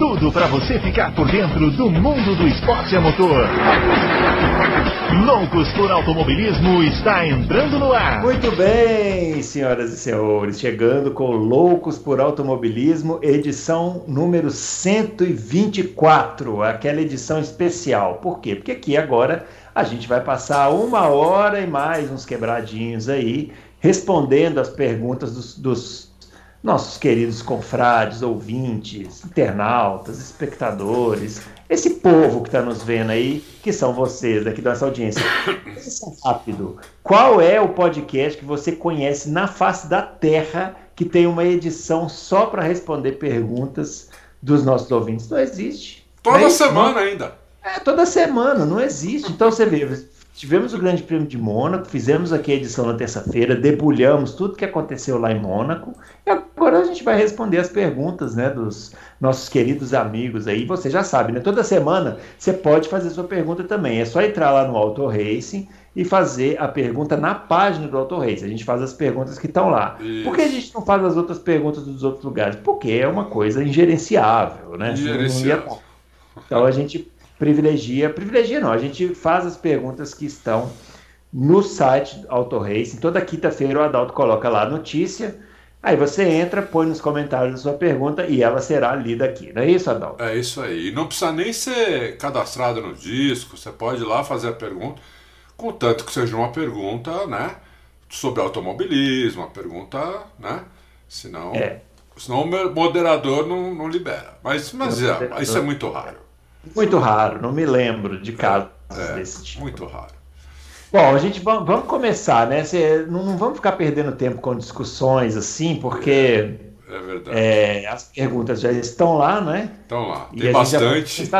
tudo para você ficar por dentro do mundo do esporte a motor. Loucos por Automobilismo está entrando no ar. Muito bem, senhoras e senhores, chegando com Loucos por Automobilismo, edição número 124, aquela edição especial. Por quê? Porque aqui agora a gente vai passar uma hora e mais uns quebradinhos aí, respondendo as perguntas dos, dos nossos queridos confrades, ouvintes, internautas, espectadores, esse povo que está nos vendo aí, que são vocês daqui da nossa audiência. Rápido. Qual é o podcast que você conhece na face da Terra que tem uma edição só para responder perguntas dos nossos ouvintes? Não existe. Toda é semana ainda. É, toda semana, não existe. Então você vê, tivemos o Grande Prêmio de Mônaco, fizemos aqui a edição na terça-feira, debulhamos tudo que aconteceu lá em Mônaco, e agora a gente vai responder as perguntas né, dos nossos queridos amigos aí. Você já sabe, né? Toda semana você pode fazer sua pergunta também. É só entrar lá no Auto Racing e fazer a pergunta na página do Auto Racing. A gente faz as perguntas que estão lá. Isso. Por que a gente não faz as outras perguntas dos outros lugares? Porque é uma coisa ingerenciável, né? Ingerenciável. Então a gente privilegia, privilegia não, a gente faz as perguntas que estão no site Auto Racing. Toda quinta-feira o Adalto coloca lá a notícia. Aí você entra, põe nos comentários a sua pergunta e ela será lida aqui. Não é isso, Adalto? É isso aí. E não precisa nem ser cadastrado no disco, você pode ir lá fazer a pergunta, contanto que seja uma pergunta, né? Sobre automobilismo, uma pergunta, né? Senão, É. senão o moderador não, não libera. Mas, mas é, isso é muito raro. Muito raro, não me lembro de casos É, desse tipo. muito raro. Bom, a gente va- vamos começar, né? Cê- não, não vamos ficar perdendo tempo com discussões assim, porque É verdade. é, as perguntas já estão lá, né? Então lá, tem bastante.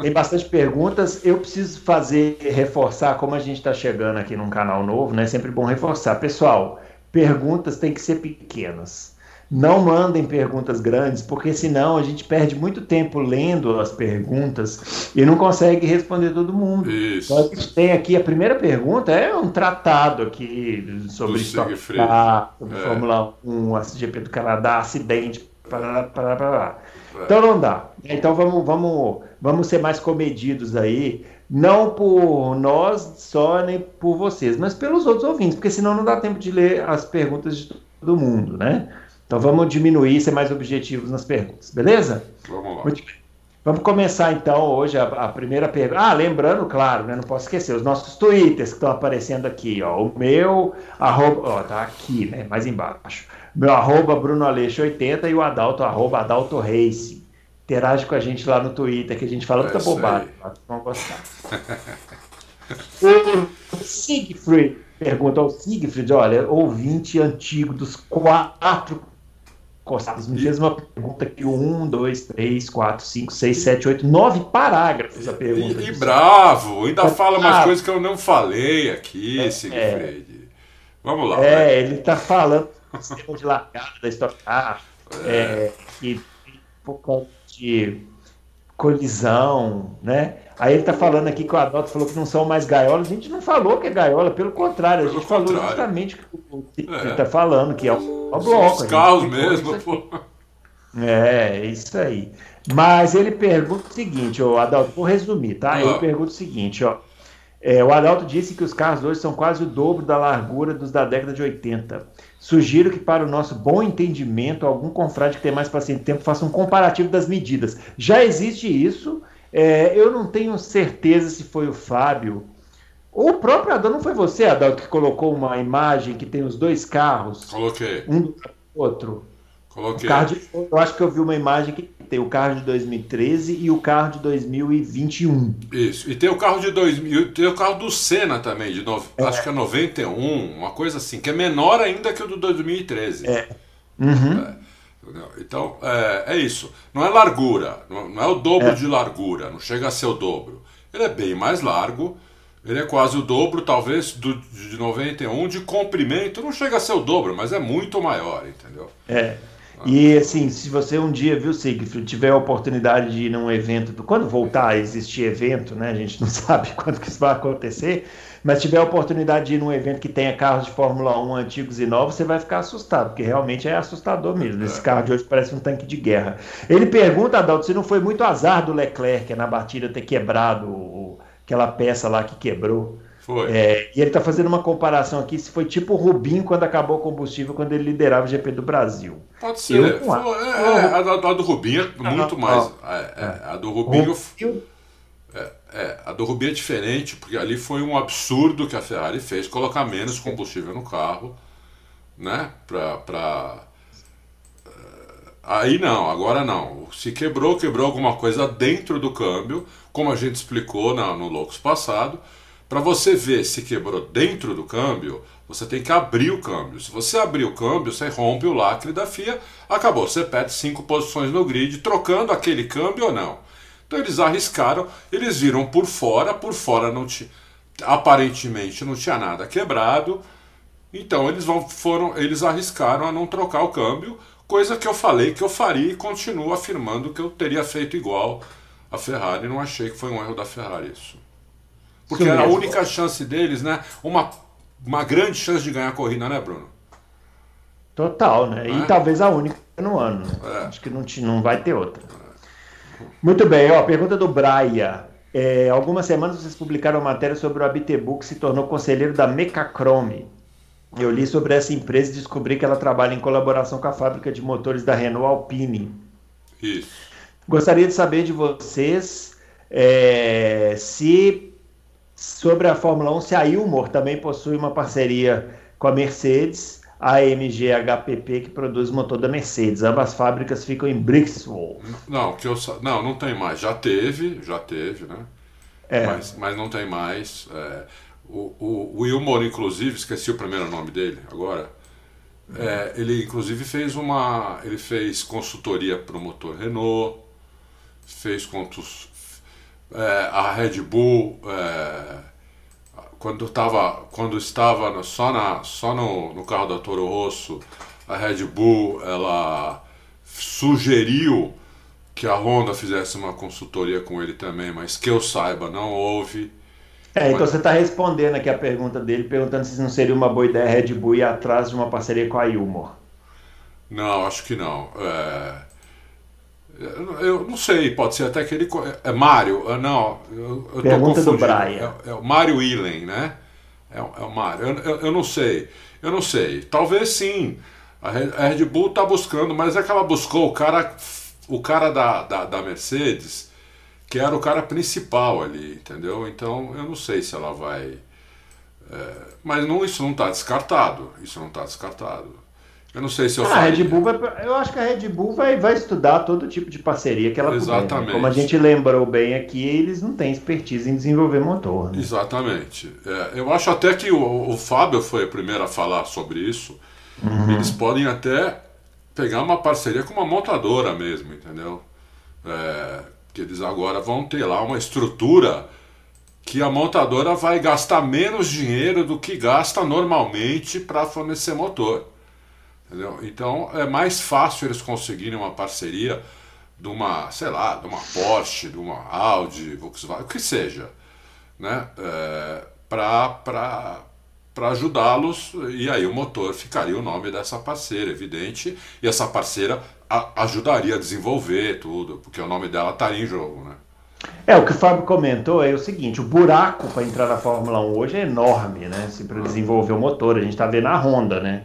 Tem bastante perguntas. Eu preciso fazer, reforçar, como a gente está chegando aqui num canal novo, né? É sempre bom reforçar. Pessoal, perguntas têm que ser pequenas. Não mandem perguntas grandes, porque senão a gente perde muito tempo lendo as perguntas e não consegue responder todo mundo. Isso. Então a gente tem aqui a primeira pergunta, é um tratado aqui sobre sobre É. Fórmula 1, a GP do Canadá, acidente, parará, parará, parará. É. Então não dá. Então vamos, vamos, vamos ser mais comedidos aí, não por nós só, nem por vocês, mas pelos outros ouvintes, porque senão não dá tempo de ler as perguntas de todo mundo, né? Então vamos diminuir, ser mais objetivos nas perguntas, beleza? Vamos lá. Muito bem. Vamos começar então hoje a, a primeira pergunta. Ah, lembrando, claro, né, não posso esquecer, os nossos twitters que estão aparecendo aqui, ó. O meu, arroba, ó, tá aqui, né, mais embaixo. Meu arroba Bruno Aleixo 80 e o Adalto, arroba Adalto Racing. Interage com a gente lá no Twitter, que a gente fala É muita bobagem. Vão gostar. o Siegfried pergunta ao Siegfried, olha, ouvinte antigo dos quatro costados, me fez uma pergunta aqui, um, dois, três, quatro, cinco, seis, sete, oito, nove parágrafos a pergunta. E, e bravo, ainda fala umas bravo. coisas que eu não falei aqui, É, Siegfried. Vamos lá. vai. É, ele está falando do sistema de largada da Stock Car, é, que tem por causa de colisão, né? Aí ele está falando aqui que o Adalto falou que não são mais gaiolas. A gente não falou que é gaiola, pelo contrário, a gente falou justamente o que o Siegfried É. está falando, que é o, o bloco. os carros mesmo, pô. É, isso aí. Mas ele pergunta o seguinte, ó, Adalto, vou resumir, tá? Ah. Ele pergunta o seguinte, ó. É, o Adalto disse que os carros hoje são quase o dobro da largura dos da década de 80. Sugiro que, para o nosso bom entendimento, algum confrade que tem mais paciente tempo faça um comparativo das medidas. Já existe isso. É, eu não tenho certeza se foi o Fábio ou o próprio Adalto. Não foi você, Adalto, que colocou uma imagem que tem os dois carros, Coloquei, um do outro. Coloquei. carro de- eu acho que eu vi uma imagem que tem o carro de 2013 e o carro de 2021. Isso. E tem o carro de 2000, tem o carro do Senna também, de no... É. acho que é 91, uma coisa assim, que é menor ainda que o do 2013. É. Uhum. Entendeu? Então, é, é isso. Não é largura, não não é o dobro É. de largura, não chega a ser o dobro. Ele é bem mais largo, ele é quase o dobro, talvez, do, de 91. De comprimento, não chega a ser o dobro, mas é muito maior, entendeu? É. E assim, se você um dia, viu, Siegfried, tiver a oportunidade de ir num evento, quando voltar a existir evento, né? A gente não sabe quando que isso vai acontecer, mas tiver a oportunidade de ir num evento que tenha carros de Fórmula 1 antigos e novos, você vai ficar assustado, porque realmente é assustador mesmo. Esse é. carro de hoje parece um tanque de guerra. Ele pergunta, Adalto, se não foi muito azar do Leclerc na batida ter quebrado aquela peça lá que quebrou. Foi. É, e ele está fazendo uma comparação aqui se foi tipo o Rubinho quando acabou o combustível, quando ele liderava o GP do Brasil. Pode ser. Eu, foi, é, é, a, a, do Rubinho é muito mais. É, é, a do Rubinho. É, é, a do Rubinho é diferente, porque ali foi um absurdo que a Ferrari fez, colocar menos combustível no carro, né? Pra, pra... Aí não, agora não. Se quebrou, quebrou alguma coisa dentro do câmbio, como a gente explicou na, no Loucos passado para você ver se quebrou dentro do câmbio, você tem que abrir o câmbio. Se você abrir o câmbio, você rompe o lacre da FIA, acabou. Você perde cinco posições no grid, trocando aquele câmbio ou não. Então eles arriscaram, eles viram por fora, por fora não tinha, aparentemente não tinha nada quebrado. Então eles vão, foram, eles arriscaram a não trocar o câmbio, coisa que eu falei que eu faria e continuo afirmando que eu teria feito igual a Ferrari. Não achei que foi um erro da Ferrari isso. Porque era a única chance deles, né? Uma, uma grande chance de ganhar a corrida, né, Bruno? Total, né? E é? talvez a única no ano. Né? É. Acho que não, não vai ter outra. Muito bem, ó, pergunta do Braia. É, algumas semanas vocês publicaram uma matéria sobre o Abitebu que se tornou conselheiro da Mecachrome. Eu li sobre essa empresa e descobri que ela trabalha em colaboração com a fábrica de motores da Renault Alpine. Isso. Gostaria de saber de vocês é, se Sobre a Fórmula 1, se a Ilmor também possui uma parceria com a Mercedes, a AMG HPP, que produz motor da Mercedes. Ambas fábricas ficam em Brixwell. Não, que eu, não, não tem mais. Já teve, já teve, né? É. Mas, mas não tem mais. É, o, o, o Ilmor, inclusive, esqueci o primeiro nome dele agora. É, ele inclusive fez uma. Ele fez consultoria para o motor Renault, fez contos, a Red Bull, é, quando, tava, quando estava no, só, na, só no, no carro da Toro Rosso, a Red Bull ela sugeriu que a Honda fizesse uma consultoria com ele também, mas que eu saiba, não houve. É, então você está respondendo aqui a pergunta dele, perguntando se não seria uma boa ideia a Red Bull ir atrás de uma parceria com a Ilmor. Não, acho que não. É... Eu não sei, pode ser até que ele. É Mário, ah, não. Eu, eu Pergunta do Brian. É, é o Mário Illen, né? É, é o Mário. Eu, eu, eu, não sei. Eu não sei. Talvez sim. A Red Bull está buscando, mas é que ela buscou o cara, o cara da, da, da Mercedes, que era o cara principal ali, entendeu? Então eu não sei se ela vai. É, mas não, isso não está descartado. Isso não está descartado. Eu não sei se eu ah, a Red Bull vai, Eu acho que a Red Bull vai, vai estudar todo tipo de parceria que ela Exatamente. Puder, né? Como a gente lembrou bem aqui, eles não têm expertise em desenvolver motor. Né? Exatamente. É, eu acho até que o, o, Fábio foi o primeiro a falar sobre isso. Uhum. Eles podem até pegar uma parceria com uma montadora mesmo, entendeu? É, que eles agora vão ter lá uma estrutura que a montadora vai gastar menos dinheiro do que gasta normalmente para fornecer motor. Entendeu? Então é mais fácil eles conseguirem uma parceria de uma, sei lá, de uma Porsche, de uma Audi, Volkswagen, o que seja, né? É, para ajudá-los, e aí o motor ficaria o nome dessa parceira, evidente, e essa parceira a, ajudaria a desenvolver tudo, porque o nome dela estaria em jogo, né? É, o que o Fábio comentou é o seguinte: o buraco para entrar na Fórmula 1 hoje é enorme, né? Assim, para desenvolver o motor. A gente está vendo a Honda, né?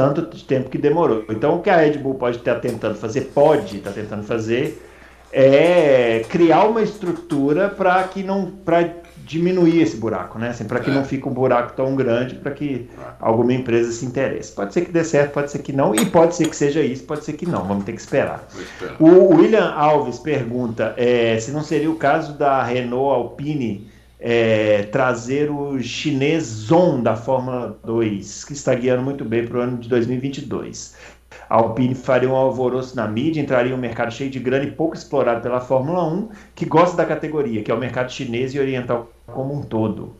Tanto de tempo que demorou. Então, o que a Red Bull pode estar tentando fazer, pode estar tentando fazer, é criar uma estrutura para que não, para diminuir esse buraco, né? Assim, para que é. não fique um buraco tão grande, para que alguma empresa se interesse. Pode ser que dê certo, pode ser que não, e pode ser que seja isso, pode ser que não. Vamos ter que esperar. O William Alves pergunta é, se não seria o caso da Renault Alpine é, trazer o chinês Zon da Fórmula 2, que está guiando muito bem para o ano de 2022. A Alpine faria um alvoroço na mídia, entraria em um mercado cheio de grana e pouco explorado pela Fórmula 1, que gosta da categoria, que é o mercado chinês e oriental como um todo.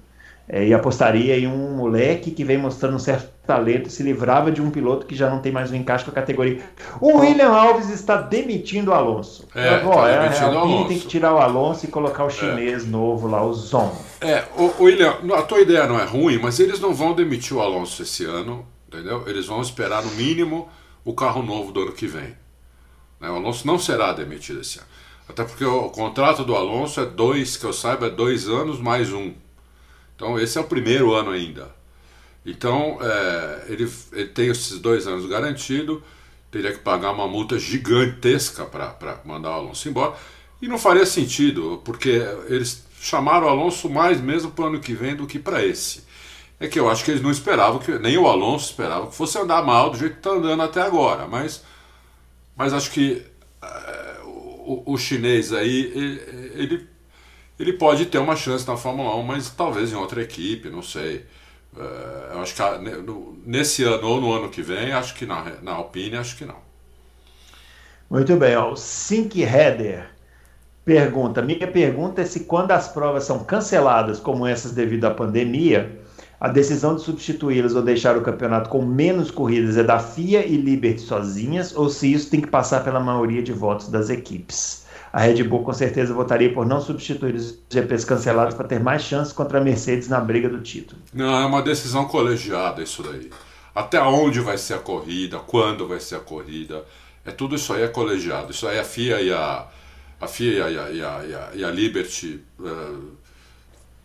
é, e apostaria em um moleque que vem mostrando um certo talento, se livrava de um piloto que já não tem mais um encaixe com a categoria. O William Alves está demitindo o Alonso. É, tá é, demitindo é, o Alonso. tem que tirar o Alonso e colocar o chinês é. novo lá, o Zon. É, o, o William, a tua ideia não é ruim, mas eles não vão demitir o Alonso esse ano, entendeu? Eles vão esperar no mínimo o carro novo do ano que vem. Né? O Alonso não será demitido esse ano. Até porque o contrato do Alonso é dois, que eu saiba, é dois anos mais um. Então esse é o primeiro ano ainda. Então é, ele, ele tem esses dois anos garantido, teria que pagar uma multa gigantesca para mandar o Alonso embora. E não faria sentido, porque eles chamaram o Alonso mais mesmo para o ano que vem do que para esse. É que eu acho que eles não esperavam, que nem o Alonso esperava que fosse andar mal do jeito que está andando até agora. Mas, mas acho que é, o, o, chinês aí, ele, ele ele pode ter uma chance na Fórmula 1, mas talvez em outra equipe, não sei. É, eu acho que nesse ano ou no ano que vem, acho que na, na Alpine, acho que não. Muito bem, ó, o Sink Header pergunta: minha pergunta é se quando as provas são canceladas, como essas devido à pandemia, a decisão de substituí-las ou deixar o campeonato com menos corridas é da FIA e Liberty sozinhas, ou se isso tem que passar pela maioria de votos das equipes a Red Bull com certeza votaria por não substituir os GPs cancelados para ter mais chances contra a Mercedes na briga do título. Não, é uma decisão colegiada isso daí. Até onde vai ser a corrida, quando vai ser a corrida, é tudo isso aí é colegiado. Isso aí a FIA e a, a FIA e a, e a, e a, Liberty, uh,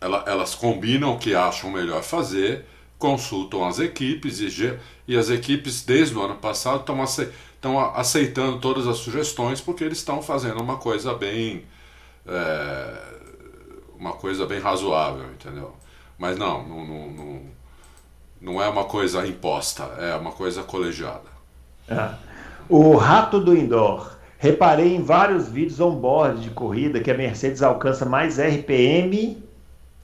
ela, elas combinam o que acham melhor fazer, consultam as equipes e, e as equipes desde o ano passado estão estão aceitando todas as sugestões porque eles estão fazendo uma coisa bem é, uma coisa bem razoável, entendeu? Mas não, não, não, não, é uma coisa imposta, é uma coisa colegiada. É. O rato do indoor. Reparei em vários vídeos on-board de corrida que a Mercedes alcança mais RPM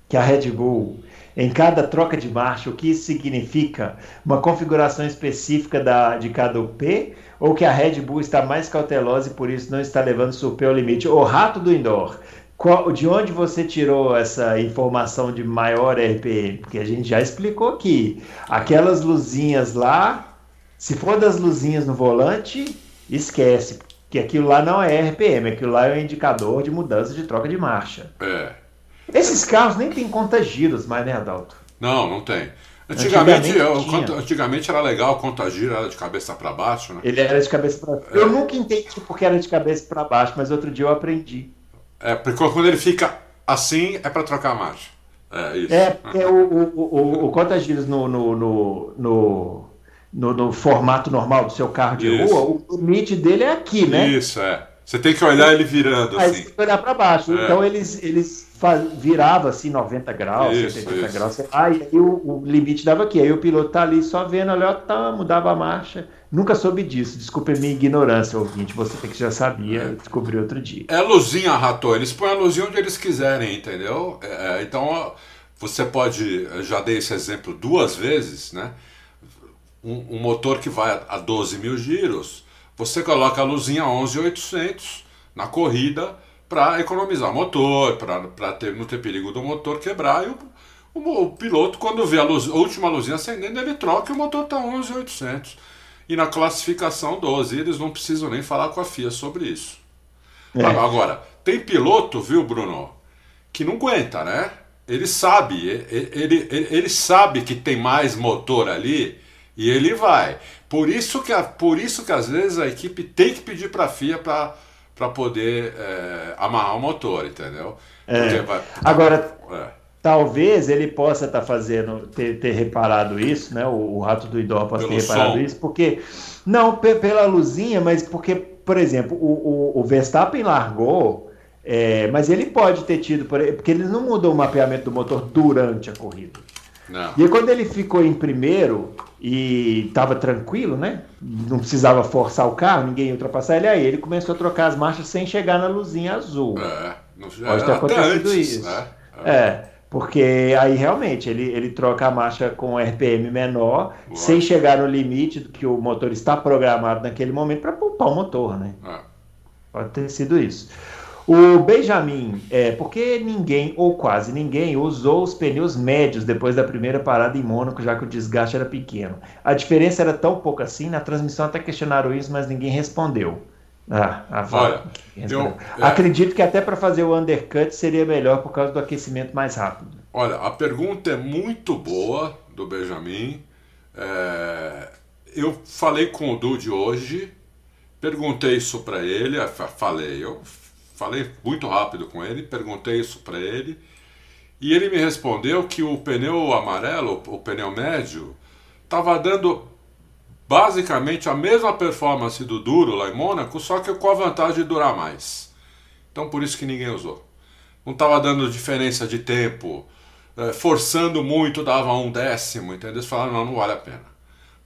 que a Red Bull em cada troca de marcha, o que isso significa? Uma configuração específica da, de cada UP ou que a Red Bull está mais cautelosa e por isso não está levando P ao limite? O rato do indoor, qual, de onde você tirou essa informação de maior RPM? Porque a gente já explicou aqui, aquelas luzinhas lá, se for das luzinhas no volante, esquece, que aquilo lá não é RPM, aquilo lá é um indicador de mudança de troca de marcha. É. Esses carros nem tem contagiros mais, né, Adalto? Não, não tem. Antigamente, antigamente, eu, antigamente era legal o contagiro, era de cabeça para baixo, né? Ele era de cabeça para baixo. É. Eu nunca entendi porque era de cabeça para baixo, mas outro dia eu aprendi. É, porque quando ele fica assim, é para trocar a marcha. É, isso. É, porque o, o, o, o contagiros no, no, no, no, no, no formato normal do seu carro de isso. rua, o limite dele é aqui, né? Isso, é. Você tem que olhar ele virando Aí assim. Você tem que olhar para baixo. É. Então eles, eles virava assim 90 graus, isso, 70 isso. graus. Aí, aí o, o, limite dava aqui. Aí o piloto tá ali só vendo, olha, tá, mudava a marcha. Nunca soube disso. Desculpe a minha ignorância, ouvinte. Você que já sabia, é. descobri outro dia. É luzinha, Rato. Eles põem a luzinha onde eles quiserem, entendeu? É, é então você pode. Já dei esse exemplo duas vezes, né? Um, um motor que vai a 12 mil giros você coloca a luzinha 11.800 na corrida para economizar motor, para ter, não ter perigo do motor quebrar. E o, o, o piloto, quando vê a, luz, a, última luzinha acendendo, ele troca e o motor está 11.800. E na classificação 12, eles não precisam nem falar com a FIA sobre isso. É. Agora, tem piloto, viu, Bruno, que não aguenta, né? Ele sabe, ele, ele, ele, sabe que tem mais motor ali e ele vai. Por isso que, por isso que às vezes a equipe tem que pedir para a FIA para poder é, amarrar o motor, entendeu? É. Vai, Agora, é. talvez ele possa estar tá fazendo, ter, ter, reparado isso, né? O, o Rato do Idó possa Pelo ter reparado som. isso, porque. Não pela luzinha, mas porque, por exemplo, o, o, o Verstappen largou. É, mas ele pode ter tido, porque eles não mudam o mapeamento do motor durante a corrida. Não. E aí, quando ele ficou em primeiro e estava tranquilo, né? Não precisava forçar o carro, ninguém ia ultrapassar ele, aí ele começou a trocar as marchas sem chegar na luzinha azul. É, não, Pode ter acontecido antes, isso. Né? É. é. porque aí realmente ele, ele troca a marcha com RPM menor, sem chegar no limite do que o motor está programado naquele momento para poupar o motor, né? É. Pode ter sido isso. O Benjamin, é, porque ninguém, ou quase ninguém, usou os pneus médios depois da primeira parada em Mônaco, já que o desgaste era pequeno. A diferença era tão pouco assim, na transmissão até questionaram isso, mas ninguém respondeu. Ah, a Olha, eu, é... Acredito que até para fazer o undercut seria melhor por causa do aquecimento mais rápido. Olha, a pergunta é muito boa do Benjamin. É... Eu falei com o Dude hoje, perguntei isso para ele, falei, eu falei muito rápido com ele, perguntei isso para ele, e ele me respondeu que o pneu amarelo, o pneu médio, estava dando basicamente a mesma performance do duro lá em Mônaco, só que com a vantagem de durar mais. Então por isso que ninguém usou. Não estava dando diferença de tempo, é, forçando muito dava um décimo, entendeu? Eles falaram, não, não vale a pena.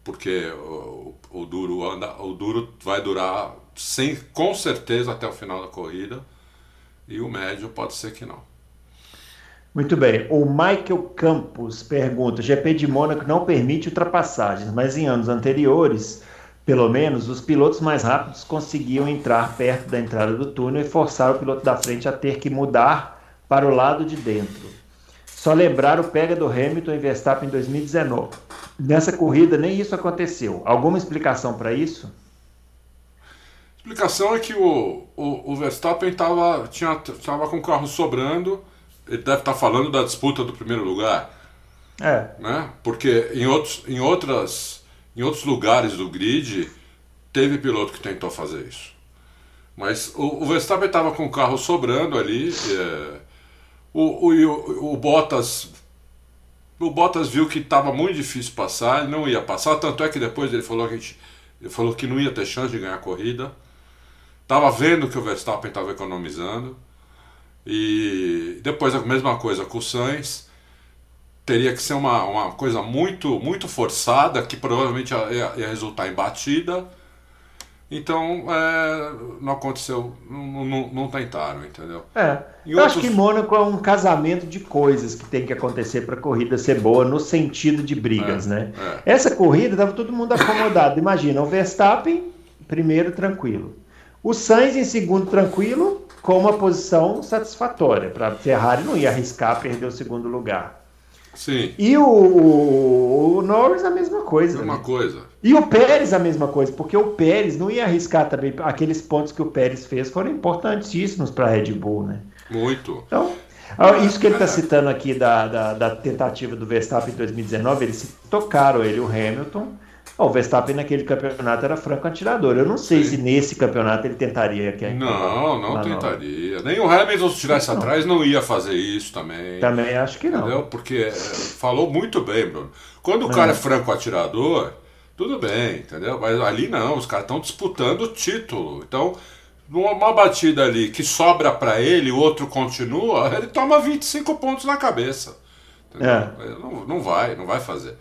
Porque o, o, duro anda, o duro vai durar sem, com certeza até o final da corrida. E o médio pode ser que não. Muito bem. O Michael Campos pergunta: GP de Mônaco não permite ultrapassagens, mas em anos anteriores, pelo menos, os pilotos mais rápidos conseguiam entrar perto da entrada do túnel e forçar o piloto da frente a ter que mudar para o lado de dentro. Só lembrar o pega do Hamilton e Verstappen em 2019. Nessa corrida nem isso aconteceu. Alguma explicação para isso? A explicação é que o, o, o Verstappen estava com o carro sobrando ele deve estar falando da disputa do primeiro lugar. É. Né? Porque em outros, em, outras, em outros lugares do grid teve piloto que tentou fazer isso. Mas o, o Verstappen estava com o carro sobrando ali. É, o, o, o, Bottas. O Bottas viu que estava muito difícil passar, ele não ia passar, tanto é que depois ele falou que, ele falou que não ia ter chance de ganhar a corrida. Estava vendo que o Verstappen estava economizando. E depois a mesma coisa com o Sainz. Teria que ser uma, uma coisa muito, muito forçada, que provavelmente ia, ia resultar em batida. Então, é, não aconteceu, não, não, não, tentaram, entendeu? É. Em eu outros... acho que Mônaco é um casamento de coisas que tem que acontecer para a corrida ser boa, no sentido de brigas, é, né? É. Essa corrida estava todo mundo acomodado. Imagina, o Verstappen, primeiro, tranquilo. O Sainz em segundo, tranquilo com uma posição satisfatória. Para a Ferrari não ia arriscar perder o segundo lugar. Sim. E o, o, Norris a mesma coisa. Uma né? coisa. E o Pérez a mesma coisa, porque o Pérez não ia arriscar também. Aqueles pontos que o Pérez fez foram importantíssimos para a Red Bull, né? Muito. Então, isso que ele está citando aqui da, da, da, tentativa do Verstappen em 2019, eles tocaram ele, o Hamilton, o Verstappen naquele campeonato era franco atirador. Eu não sei Sim. se nesse campeonato ele tentaria. Que não, não tentaria. Nem o Hamilton, se estivesse atrás, não ia fazer isso também. Também acho que não. Entendeu? Porque é, falou muito bem, Bruno. Quando o cara é, é franco atirador, tudo bem, entendeu? Mas ali não, os caras estão disputando o título. Então, numa batida ali que sobra para ele, o outro continua, ele toma 25 pontos na cabeça. É. Não, não vai, não vai fazer.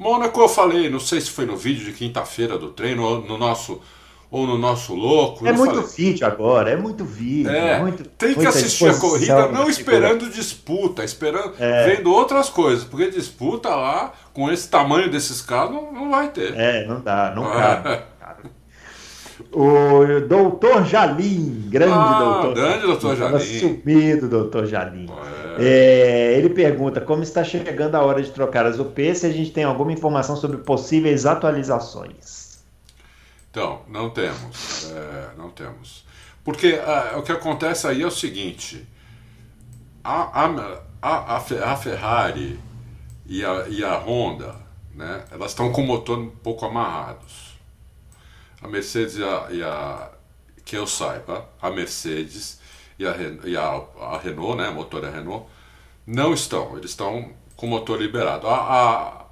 Mônaco eu falei, não sei se foi no vídeo de quinta-feira do treino ou no nosso ou no nosso louco. É muito falei. vídeo agora, é muito vídeo. É, muito, tem que assistir a corrida não esperando disputa, esperando, é. vendo outras coisas, porque disputa lá, com esse tamanho desses carros, não, não vai ter. É, não dá, não cabe. O doutor Jalim, grande ah, doutor. Grande doutor Jalim. Sumido, doutor Jalim. É. É, ele pergunta como está chegando a hora de trocar as UPs, se a gente tem alguma informação sobre possíveis atualizações. Então, não temos. É, não temos. Porque ah, o que acontece aí é o seguinte: a, a, a, a Ferrari e a, e a Honda, né, elas estão com o motor um pouco amarrados a Mercedes e a, e a que eu saiba, a Mercedes e a, e a, a Renault, né, a motor da Renault, não estão. Eles estão com motor liberado. A, a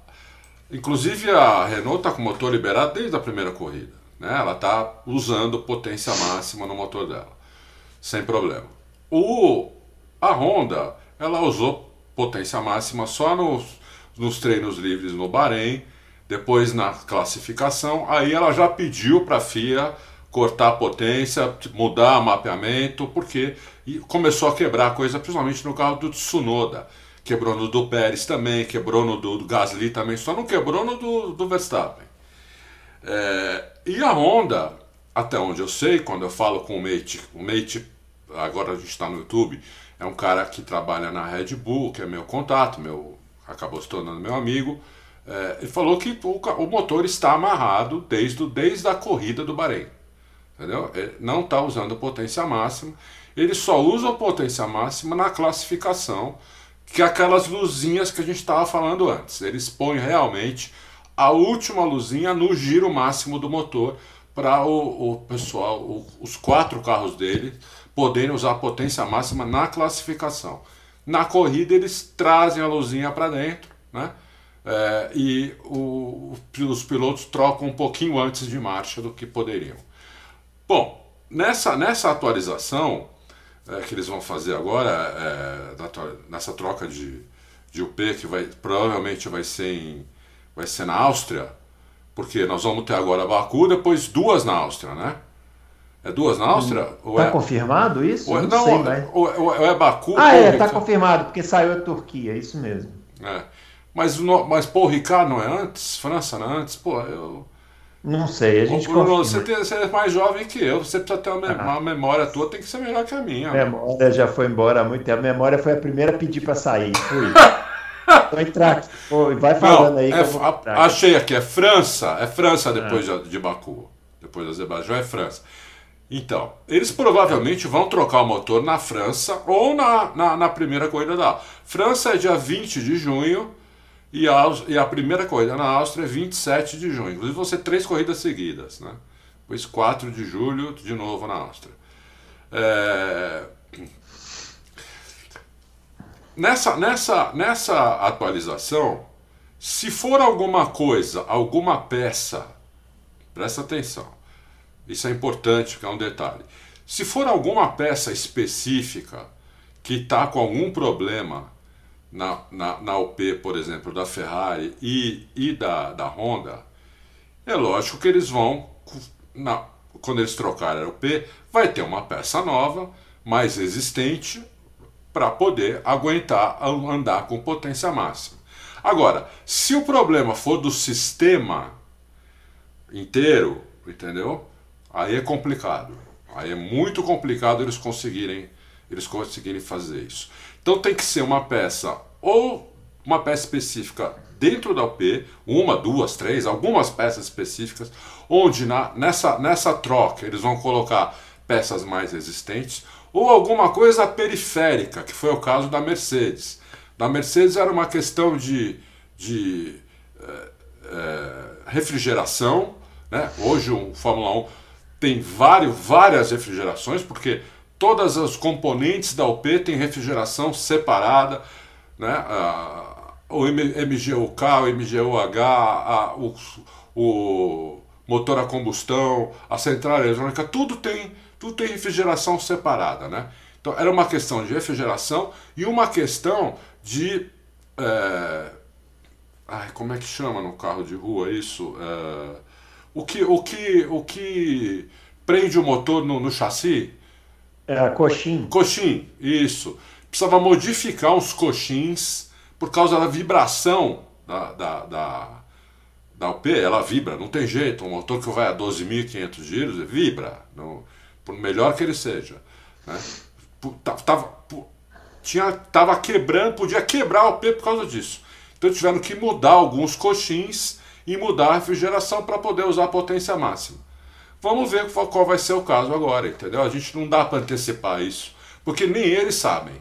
inclusive a Renault está com motor liberado desde a primeira corrida. Né? Ela está usando potência máxima no motor dela, sem problema. O, a Honda, ela usou potência máxima só nos, nos treinos livres no Bahrein depois na classificação, aí ela já pediu para a FIA cortar a potência, mudar o mapeamento, porque começou a quebrar coisa, principalmente no carro do Tsunoda. Quebrou no do Pérez também, quebrou no do, do Gasly também, só não quebrou no do, do Verstappen. É, e a Honda, até onde eu sei, quando eu falo com o mate, o mate agora a gente está no YouTube, é um cara que trabalha na Red Bull, que é meu contato, meu acabou se tornando meu amigo. É, ele falou que o, o, motor está amarrado desde, desde a corrida do Bahrein. Entendeu? Ele não está usando potência máxima. Ele só usa potência máxima na classificação, que é aquelas luzinhas que a gente estava falando antes. Eles põem realmente a última luzinha no giro máximo do motor para o, o, pessoal, o, os quatro carros dele poderem usar a potência máxima na classificação. Na corrida eles trazem a luzinha para dentro, né? É, e o, os pilotos trocam um pouquinho antes de marcha do que poderiam. Bom, nessa, nessa atualização é, que eles vão fazer agora, é, nessa troca de, de UP, que vai, provavelmente vai ser, em, vai ser na Áustria, porque nós vamos ter agora Baku, depois duas na Áustria, né? É duas na Áustria? Está é... confirmado isso? Ou, não, não sei, mas... ou, ou, é Baku. Ah, é, está confirmado, porque saiu a Turquia, é isso mesmo. É. Mas, mas pô, o Ricardo não é antes? França não é antes? Pô, eu. Não sei, a gente Bruno, você, tem, você, é mais jovem que eu, você precisa ter uma, ah. uma, memória tua, tem que ser melhor que a minha. A memória já foi embora há muito tempo. A memória foi a primeira a pedir para sair. Fui. Vou entrar aqui. vai falando não, aí. É, a, achei aqui, é França. É França depois ah. de, de Baku. Depois de Azerbaijão é França. Então, eles provavelmente vão trocar o motor na França ou na, na, na primeira corrida da França é dia 20 de junho e a, e a primeira corrida na Áustria é 27 de junho. Inclusive ser três corridas seguidas, né? Depois 4 de julho, de novo na Áustria. É... Nessa, nessa, nessa atualização, se for alguma coisa, alguma peça, presta atenção isso é importante, porque é um detalhe. Se for alguma peça específica que está com algum problema na, na, na UP, por exemplo, da Ferrari e, e da, da Honda, é lógico que eles vão, na, quando eles trocarem a UP, vai ter uma peça nova, mais resistente, para poder aguentar andar com potência máxima. Agora, se o problema for do sistema inteiro, entendeu? Aí é complicado. Aí é muito complicado eles conseguirem eles conseguirem fazer isso. Então tem que ser uma peça ou uma peça específica dentro da UP, uma, duas, três, algumas peças específicas, onde na, nessa, nessa troca eles vão colocar peças mais resistentes, ou alguma coisa periférica, que foi o caso da Mercedes. Da Mercedes era uma questão de, de é, é, refrigeração, né? hoje o Fórmula 1 tem vários, várias refrigerações, porque todas as componentes da UP têm refrigeração separada, né? o MGUK, o MGUH, a, o, o motor a combustão, a central eletrônica, tudo tem, tudo tem refrigeração separada, né? Então era uma questão de refrigeração e uma questão de é... Ai, como é que chama no carro de rua isso? É... O que, o que, o que prende o motor no, no chassi? É a coxim. Coxim, isso. Precisava modificar uns coxins por causa da vibração da, da, da, da UP. Ela vibra, não tem jeito. Um motor que vai a 12.500 giros vibra, não, por melhor que ele seja. Né? Tava, tinha, tava quebrando, podia quebrar o UP por causa disso. Então tiveram que mudar alguns coxins e mudar a refrigeração para poder usar a potência máxima. Vamos ver qual vai ser o caso agora, entendeu? A gente não dá para antecipar isso, porque nem eles sabem.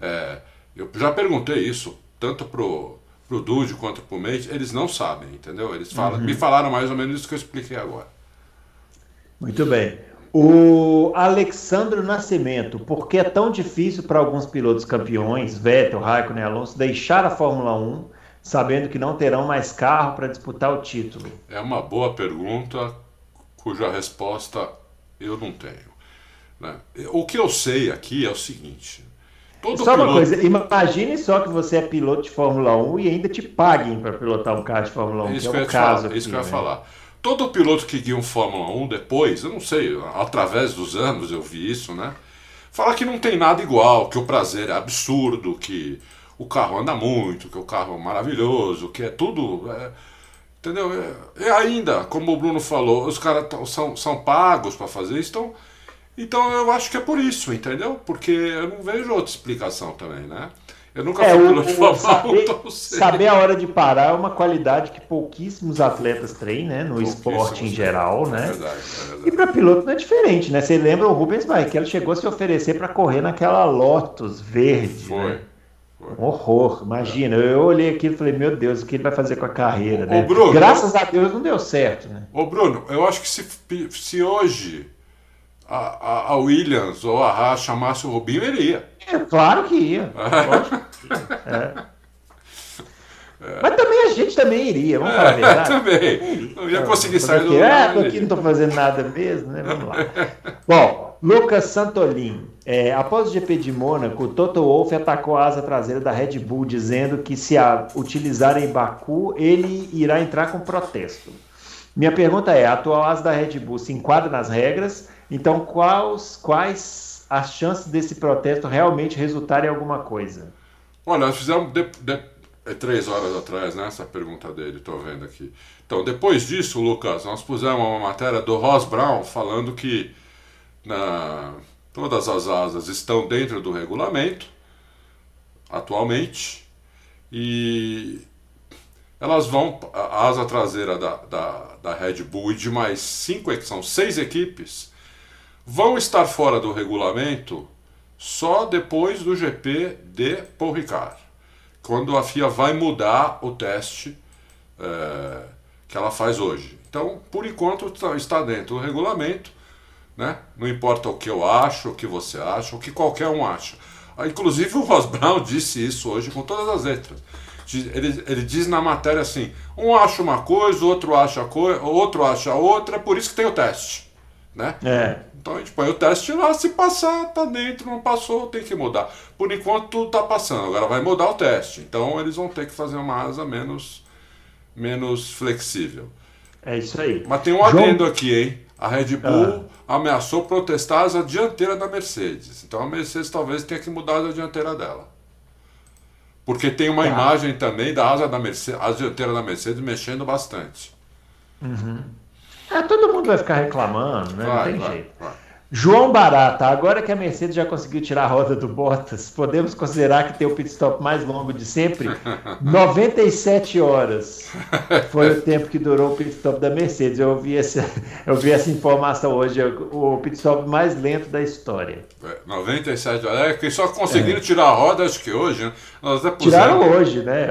É, eu já perguntei isso, tanto pro, pro Dude quanto pro Mate, eles não sabem, entendeu? Eles falam, uhum. me falaram mais ou menos isso que eu expliquei agora. Muito bem. O Alexandre Nascimento, por que é tão difícil para alguns pilotos campeões, Vettel, Raikkonen Alonso, deixar a Fórmula 1 sabendo que não terão mais carro para disputar o título? É uma boa pergunta, cuja resposta eu não tenho. Né? O que eu sei aqui é o seguinte. Só piloto... uma coisa, imagine só que você é piloto de Fórmula 1 e ainda te paguem para pilotar um carro de Fórmula 1. Isso que, é um caso falar, isso que eu ia né? falar. Todo piloto que guia um Fórmula 1 depois, eu não sei, através dos anos eu vi isso, né? Fala que não tem nada igual, que o prazer é absurdo, que o carro anda muito, que o carro é maravilhoso, que é tudo. É, entendeu? É, e ainda, como o Bruno falou, os caras são, são pagos para fazer isso, então Então eu acho que é por isso, entendeu? Porque eu não vejo outra explicação também, né? Eu nunca É, fui piloto 1, saber, então saber a hora de parar é uma qualidade que pouquíssimos atletas têm, né? No esporte em geral, É né? verdade, é E verdade. para piloto não é diferente, né? Você lembra o Rubens Barrichello chegou a se oferecer para correr naquela Lotus verde, Foi. né? Um horror, imagina. Eu olhei aquilo e falei, meu Deus, o que ele vai fazer com a carreira, Ô, né? Bruno, Graças a Deus não deu certo, né? Ô Bruno, eu acho que se, se hoje a, a, Williams ou a Haas chamasse o Rubinho, ele ia. É, claro que ia. Lógico que ia. É. Mas também a gente também iria, vamos falar a É, verdade. também. Não ia conseguir Fazer sair do quê? Ah, lugar. tô aqui, não tô fazendo nada mesmo, né? Vamos lá. Bom, Lucas Santolin. É, após o GP de Mônaco, Toto Wolff atacou a asa traseira da Red Bull, dizendo que se a utilizar em Baku, ele irá entrar com protesto. Minha pergunta é: a atual asa da Red Bull se enquadra nas regras? Então, quais, quais as chances desse protesto realmente resultar em alguma coisa? Olha, nós fizemos de, de, é três horas atrás, né? Essa pergunta dele, estou vendo aqui. Então, depois disso, Lucas, nós pusemos uma matéria do Ross Brown falando que na, todas as asas estão dentro do regulamento atualmente e elas vão, a asa traseira da, da, da Red Bull e de mais cinco, que são seis equipes, vão estar fora do regulamento só depois do GP de Paul Ricard, quando a FIA vai mudar o teste é, que ela faz hoje. Então, por enquanto, está dentro do regulamento, né? não importa o que eu acho, o que você acha, o que qualquer um acha. Inclusive, o Ross Brown disse isso hoje com todas as letras. Ele, ele diz na matéria assim: um acha uma coisa, outro acha, co outro acha outra, por isso que tem o teste. Né? É. Então a gente põe o teste lá, se passar, tá dentro, não passou, tem que mudar. Por enquanto tudo tá passando, agora vai mudar o teste. Então eles vão ter que fazer uma asa menos, menos flexível. É isso aí. Mas tem um João- adendo aqui, hein? A Red Bull ameaçou protestar a asa dianteira da Mercedes. Então a Mercedes talvez tenha que mudar a asa dianteira dela. Porque tem uma Tá. imagem também da asa da Mercedes, asa dianteira da Mercedes mexendo bastante. É, todo mundo vai ficar reclamando, né? Vai, não tem vai, jeito. vai. João Barata, agora que a Mercedes já conseguiu tirar a roda do Bottas, podemos considerar que tem o pit stop mais longo de sempre? 97 horas foi o tempo que durou o pit stop da Mercedes. Eu ouvi essa, eu vi essa informação hoje, o pit stop mais lento da história. É, 97 horas. É que só conseguiram tirar a roda, acho que hoje, né? Pusemos- Tiraram hoje, né?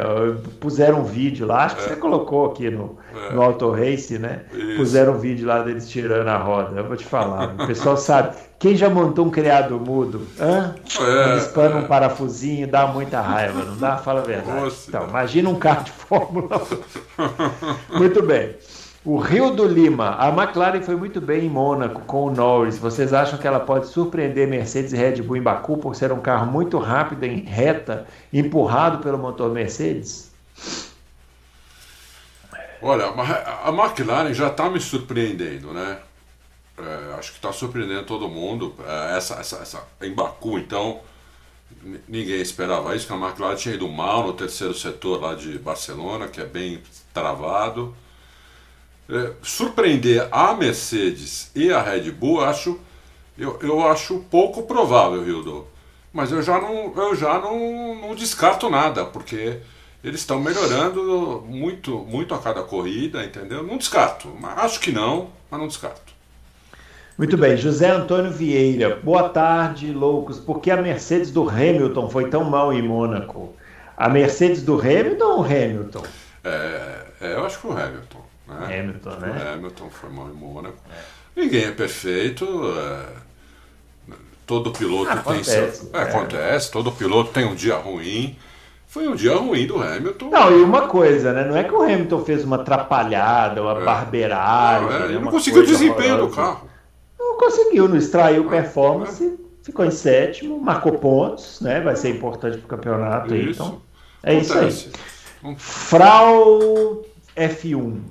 Puseram um vídeo lá, acho que você colocou aqui no, É. no Auto Race, né? Isso. Puseram um vídeo lá deles tirando a roda. Eu vou te falar, o pessoal sabe. Quem já montou um criado mudo? Hã? É, um é. parafusinho, dá muita raiva, não dá? Fala a verdade. Nossa, então, imagina um carro de Fórmula 1. Muito bem. O Rio do Lima. A McLaren foi muito bem em Mônaco com o Norris. Vocês acham que ela pode surpreender Mercedes e Red Bull em Baku por ser um carro muito rápido em reta, empurrado pelo motor Mercedes? Olha, a McLaren já está me surpreendendo, né? É, acho que está surpreendendo todo mundo. É, essa, essa, essa, em Baku, então, ninguém esperava isso, que a McLaren tinha ido mal no terceiro setor lá de Barcelona, que é bem travado. É, surpreender a Mercedes e a Red Bull, acho, eu, eu acho pouco provável, Hildo. Mas eu já não, eu já não, não descarto nada, porque eles estão melhorando muito, muito a cada corrida, entendeu? Não descarto, acho que não, mas não descarto. Muito bem, José Antônio Vieira. Boa tarde, loucos. Por que a Mercedes do Hamilton foi tão mal em Mônaco? A Mercedes do Hamilton ou Hamilton? É, é, eu acho que o Hamilton. Né? Hamilton, O né? Hamilton foi mal em Mônaco. Ninguém é perfeito. é, todo piloto tem seu. Acontece, É, é. Acontece, todo piloto tem um dia ruim. Foi um dia ruim do Hamilton. Não, e uma coisa, né? Não é que o Hamilton fez uma atrapalhada, uma É. barbeiragem. Não, é, né? ele não conseguiu o desempenho do horrorosa. carro. Conseguiu, não extraiu É. performance, ficou em sétimo, marcou pontos, né? Vai ser importante pro campeonato aí, Isso. então. É isso aí. Acontece. Não- Frau F1. Não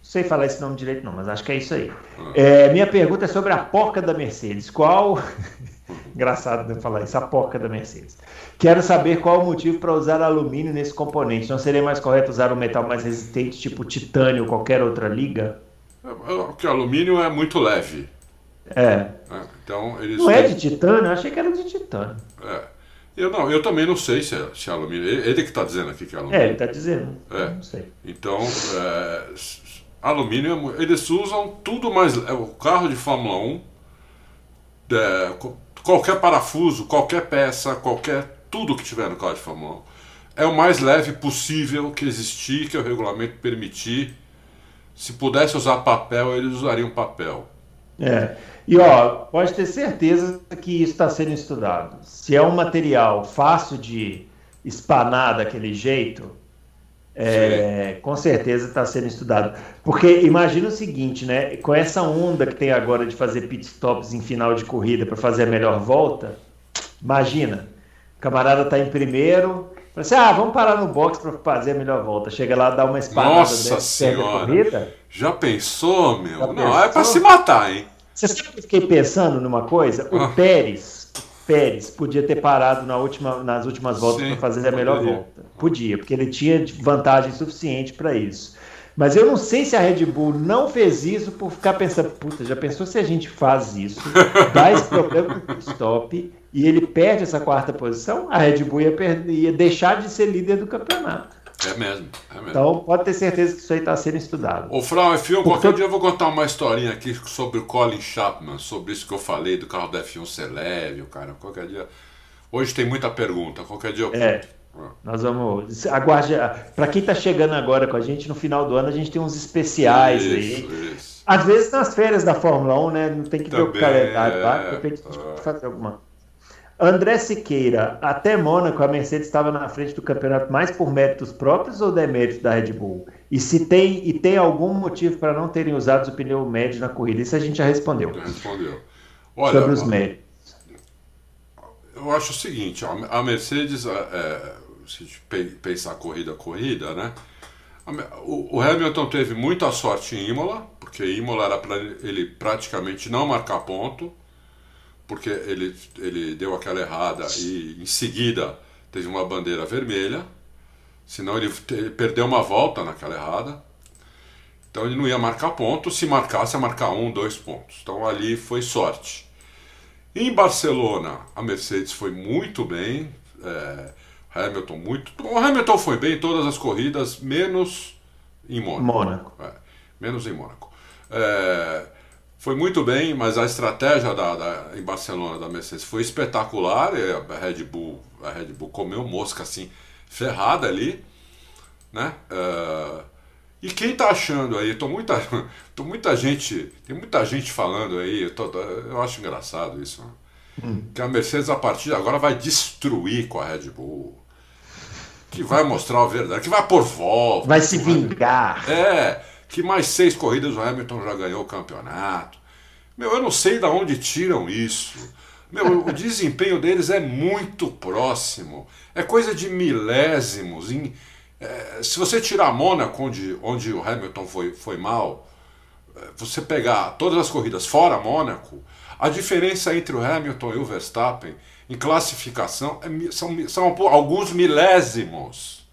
sei falar esse nome direito, não, mas acho que é isso aí. Ah. É, minha pergunta é sobre a porca da Mercedes. Qual. Engraçado de falar isso, a porca da Mercedes. Quero saber qual o motivo para usar alumínio nesse componente. Não seria mais correto usar um metal mais resistente, tipo titânio ou qualquer outra liga? É, é, Porque o alumínio é muito leve. É. né? Então, eles não é de titânio? Eu achei que era de titânio. É. Eu não, eu também não sei se é, se é alumínio. Ele que está dizendo aqui que é alumínio. É, ele está dizendo. É. Não sei. Então, é, alumínio, é eles usam tudo mais. É, o carro de Fórmula 1, é, qualquer parafuso, qualquer peça, qualquer. tudo que tiver no carro de Fórmula 1 é o mais leve possível que existir, que o regulamento permitir. Se pudesse usar papel, eles usariam papel. É. E ó, pode ter certeza que isso está sendo estudado. Se é um material fácil de espanar daquele jeito, é, com certeza está sendo estudado. Porque imagina o seguinte, né? Com essa onda que tem agora de fazer pit stops em final de corrida para fazer a melhor volta, imagina, o camarada está em primeiro, fala assim, ah, vamos parar no box para fazer a melhor volta. Chega lá, dá uma espanada Nossa senhora! Corrida. Já pensou, meu? Já Não, pensou? é para se matar, hein? Você sabe que eu fiquei pensando numa coisa? O ah. Pérez, Pérez podia ter parado na última, nas últimas voltas para fazer a melhor poderia. volta. Podia, porque ele tinha vantagem suficiente para isso. Mas eu não sei se a Red Bull não fez isso por ficar pensando, puta, já pensou se a gente faz isso, dá esse problema no stop e ele perde essa quarta posição, a Red Bull ia, perder, ia deixar de ser líder do campeonato. É mesmo, é mesmo. Então pode ter certeza que isso aí está sendo estudado. Ô, Frau, F1, qualquer dia eu vou contar uma historinha aqui sobre o Colin Chapman, sobre isso que eu falei do carro da F1 ser leve, o cara. Qualquer dia. Hoje tem muita pergunta, qualquer dia eu É. Ah. Nós vamos. Aguarde. Para quem está chegando agora com a gente, no final do ano a gente tem uns especiais isso, aí. Isso. Às vezes nas férias da Fórmula 1, né? Não tem que Também, ver o calendário, tá? De repente a gente pode fazer alguma André Siqueira, até Mônaco a Mercedes estava na frente do campeonato mais por méritos próprios ou deméritos da Red Bull? E se tem e tem algum motivo para não terem usado o pneu médio na corrida? Isso a gente já respondeu. Respondeu. Olha, Sobre os méritos. Eu acho o seguinte, a Mercedes, é, é se a gente pensar corrida a corrida, né? O Hamilton teve muita sorte em Imola, porque Imola era para ele praticamente não marcar ponto porque ele, ele deu aquela errada e em seguida teve uma bandeira vermelha, senão ele, ele perdeu uma volta naquela errada. Então ele não ia marcar ponto, se marcasse ia marcar um, dois pontos. Então ali foi sorte. Em Barcelona, a Mercedes foi muito bem, é, Hamilton muito. O Hamilton foi bem em todas as corridas, menos em Mônaco. Mônaco. É, menos em Mônaco. É, foi muito bem, mas a estratégia da, da, em Barcelona da Mercedes foi espetacular. A Red Bull, a Red Bull comeu mosca assim, ferrada ali, né? Uh, e quem tá achando aí? Tô muita, tô muita gente, tem muita gente falando aí. Eu, tô, eu acho engraçado isso. Né? Hum. Que a Mercedes a partir de agora vai destruir com a Red Bull. Que vai mostrar a verdade, que vai por volta. Vai se vingar. Vai... É que mais seis corridas o Hamilton já ganhou o campeonato. Meu, eu não sei de onde tiram isso. Meu, o desempenho deles é muito próximo. É coisa de milésimos. Em, é, se você tirar Mônaco, onde, onde o Hamilton foi, foi mal, é, você pegar todas as corridas fora Mônaco, a diferença entre o Hamilton e o Verstappen em classificação é, são, são alguns milésimos.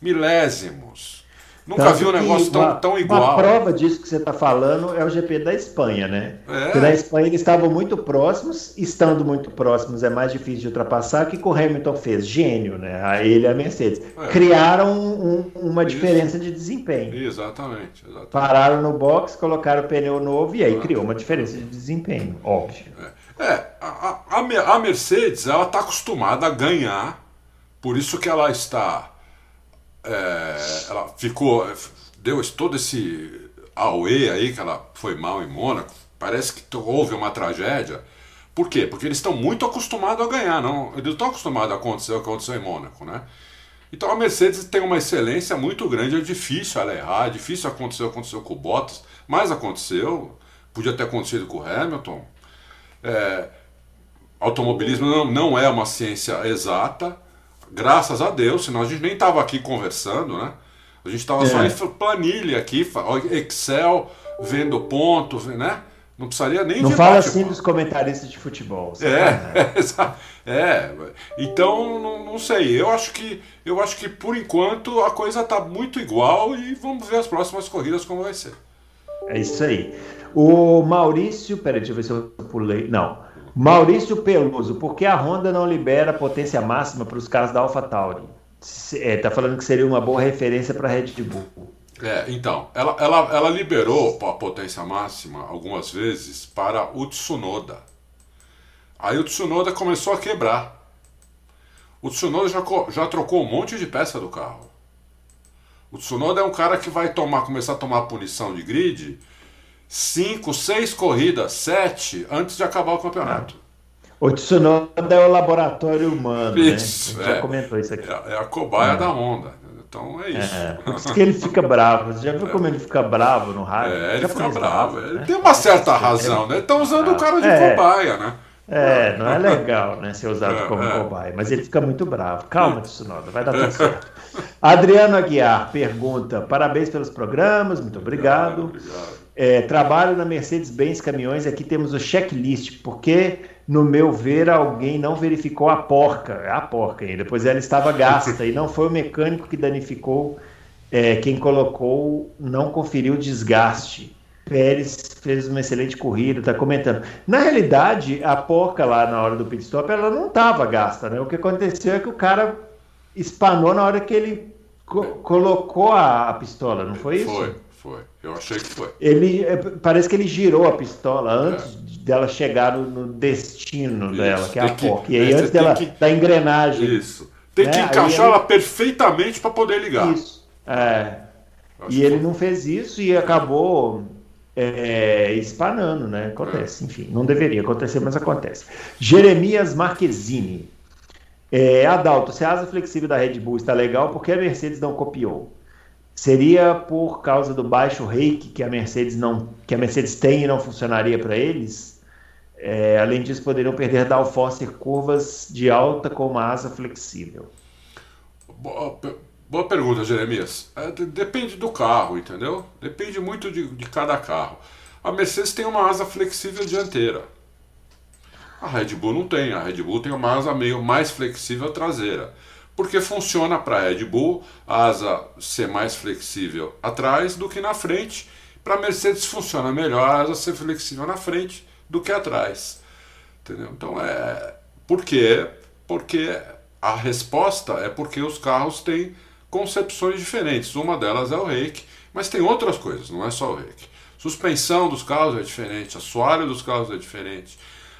Milésimos. Nunca Tanto vi um negócio tão, uma, tão igual. Uma prova disso que você está falando é o GP da Espanha, né? É. Porque na Espanha eles estavam muito próximos, estando muito próximos é mais difícil de ultrapassar. O que o Hamilton fez? Gênio, né? A ele e a Mercedes. É. Criaram um, uma Isso. diferença de desempenho. Exatamente, exatamente, Pararam no box, colocaram o pneu novo e aí criou uma diferença de desempenho, óbvio. É, é a, a, a Mercedes ela está acostumada a ganhar, por isso que ela está é, ela ficou, deu todo esse auê aí que ela foi mal em Mônaco. Parece que houve uma tragédia. Por quê? Porque eles estão muito acostumados a ganhar, não? Eles estão acostumados a acontecer o que aconteceu em Mônaco, né? Então a Mercedes tem uma excelência muito grande, é difícil ela errar, é difícil acontecer aconteceu com o Bottas, mas aconteceu, podia ter acontecido com o Hamilton. É, automobilismo não, não é uma ciência exata, Graças a Deus, senão a gente nem estava aqui conversando, né? A gente estava é. só em planilha aqui, Excel, vendo pontos, né? Não precisaria nem Não fala assim dos comentaristas de futebol. É, é, é, Então, não, não, sei. Eu acho que eu acho que por enquanto a coisa está muito igual e vamos ver as próximas corridas como vai ser. É isso aí. O Maurício, peraí, deixa eu ver se eu pulei. Não. Maurício Peluso, por que a Honda não libera potência máxima para os carros da AlphaTauri? Está é, tá falando que seria uma boa referência para a Red Bull. É, então, ela, ela, ela liberou a potência máxima algumas vezes para o Tsunoda. Aí o Tsunoda começou a quebrar. O Tsunoda já, já trocou um monte de peça do carro. O Tsunoda é um cara que vai tomar, começar a tomar punição de grid cinco, seis corridas, sete, antes de acabar o campeonato. O Tsunoda é o laboratório humano, isso, né? A gente é, já comentou isso aqui. É, é a cobaia é. da onda. Então é isso. É, por isso que ele fica bravo. Você já viu é. como ele fica bravo no rádio? É, ele fica bravo. Ele né? tem uma certa razão, né? Estão usando o cara de é. cobaia, né? É, não é legal, né, ser usado é, como é. cobaia, mas ele fica muito bravo. Calma, Tsunoda, vai dar tudo certo. Adriano Aguiar pergunta: parabéns pelos programas, muito obrigado. obrigado. É, trabalho na Mercedes-Benz Caminhões, aqui temos o checklist, porque, no meu ver, alguém não verificou a porca, a porca ainda, pois ela estava gasta e não foi o mecânico que danificou, é, quem colocou não conferiu o desgaste. Pérez fez uma excelente corrida, está comentando. Na realidade, a porca lá na hora do pit stop, ela não estava gasta, né? O que aconteceu é que o cara espanou na hora que ele co colocou a, a, pistola, não foi isso? Foi, foi. Eu achei que foi. Ele, é, parece que ele girou a pistola antes é. dela chegar no, no destino isso. dela, que é a que, porca. E aí, é, antes dela, que, da engrenagem. Isso. Tem né? que encaixar ela perfeitamente para poder ligar. Isso. É. E ele não fez isso e acabou é, espanando, né? Acontece, é. enfim, não deveria acontecer, mas acontece. Jeremias Marquezine. É, Adalto, se a asa flexível da Red Bull está legal, por que a Mercedes não copiou? Seria por causa do baixo rake que a Mercedes não que a Mercedes tem e não funcionaria para eles? É, além disso, poderiam perder downforce curvas de alta com uma asa flexível. Boa, boa pergunta, Jeremias. É, depende do carro, entendeu? Depende muito de, de cada carro. A Mercedes tem uma asa flexível dianteira. A Red Bull não tem. A Red Bull tem uma asa meio mais flexível traseira porque funciona para a Red Bull a asa ser mais flexível atrás do que na frente. Para a Mercedes funciona melhor a asa ser flexível na frente do que atrás. Entendeu? Então é. Por quê? Porque a resposta é porque os carros têm concepções diferentes. Uma delas é o reiki, mas tem outras coisas, não é só o reiki. Suspensão dos carros é diferente, assoalho dos carros é diferente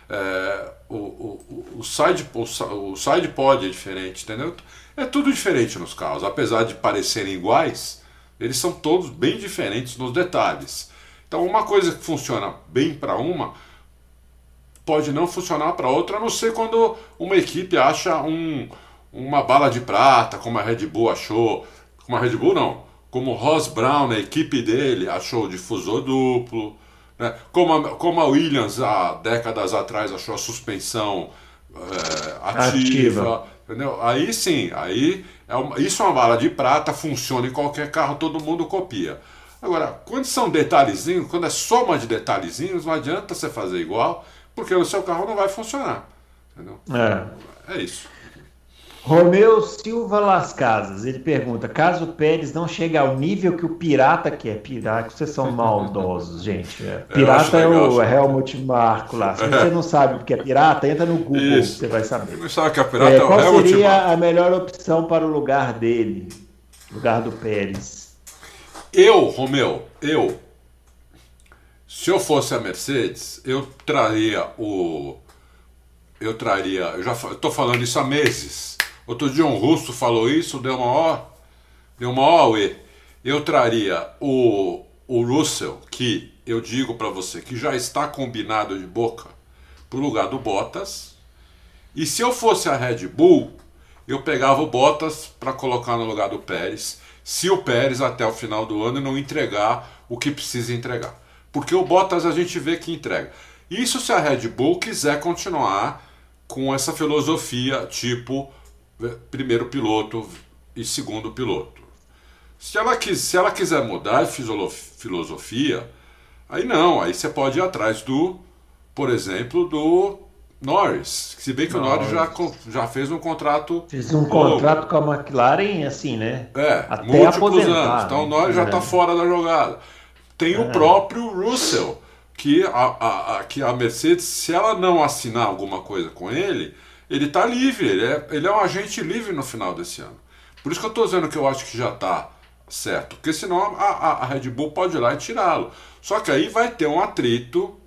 é, o, o, o, side, o, side pod é diferente, entendeu? É tudo diferente nos carros, apesar de parecerem iguais, eles são todos bem diferentes nos detalhes. Então, uma coisa que funciona bem para uma pode não funcionar para outra, a não ser quando uma equipe acha um, uma bala de prata, como a Red Bull achou, como a Red Bull não, como o Ross Brown, a equipe dele, achou o difusor duplo, né? Como, a, como a Williams há décadas atrás achou a suspensão é, ativa, ativa. Entendeu? Aí sim, aí é uma, isso é uma bala de prata, funciona em qualquer carro, todo mundo copia. Agora, quando são detalhezinhos, quando é soma de detalhezinhos, não adianta você fazer igual, porque o seu carro não vai funcionar. Entendeu? É, é isso. Romeu Silva Las Casas, ele pergunta: caso o Pérez não chegue ao nível que o pirata quer, pirata, vocês são maldosos, gente. É, pirata é o Helmut Marko lá. Se você não sabe o que é pirata, entra no Google, Isso. você vai saber. Não sabe que é pirata é, é Qual Helmut seria Marko? a melhor opção para o lugar dele, lugar do Pérez? Eu, Romeu, eu, se eu fosse a Mercedes, eu traria o. Eu traria. Eu já estou falando isso há meses Outro dia um russo falou isso, deu uma ó, deu uma ó, Eu traria o, o Russell, que eu digo para você que já está combinado de boca, para o lugar do Bottas. E se eu fosse a Red Bull, eu pegava o Bottas para colocar no lugar do Pérez, se o Pérez até o final do ano não entregar o que precisa entregar. Porque o Bottas a gente vê que entrega. Isso se a Red Bull quiser continuar com essa filosofia tipo primeiro piloto e segundo piloto. Se ela, quis, se ela quiser mudar a filosofia, aí não, aí você pode ir atrás do, por exemplo, do Norris. Se bem que Norris. o Norris já, já fez um contrato. Fez um contrato com a McLaren, assim, né? É, Até múltiplos anos. Então o Norris é. já está fora da jogada. Tem é. o próprio Russell, que a, a, a, que a Mercedes, se ela não assinar alguma coisa com ele, ele está livre, ele é, ele é um agente livre no final desse ano. Por isso que eu estou dizendo que eu acho que já está certo, porque senão a, a, a Red Bull pode ir lá e tirá-lo. Só que aí vai ter um atrito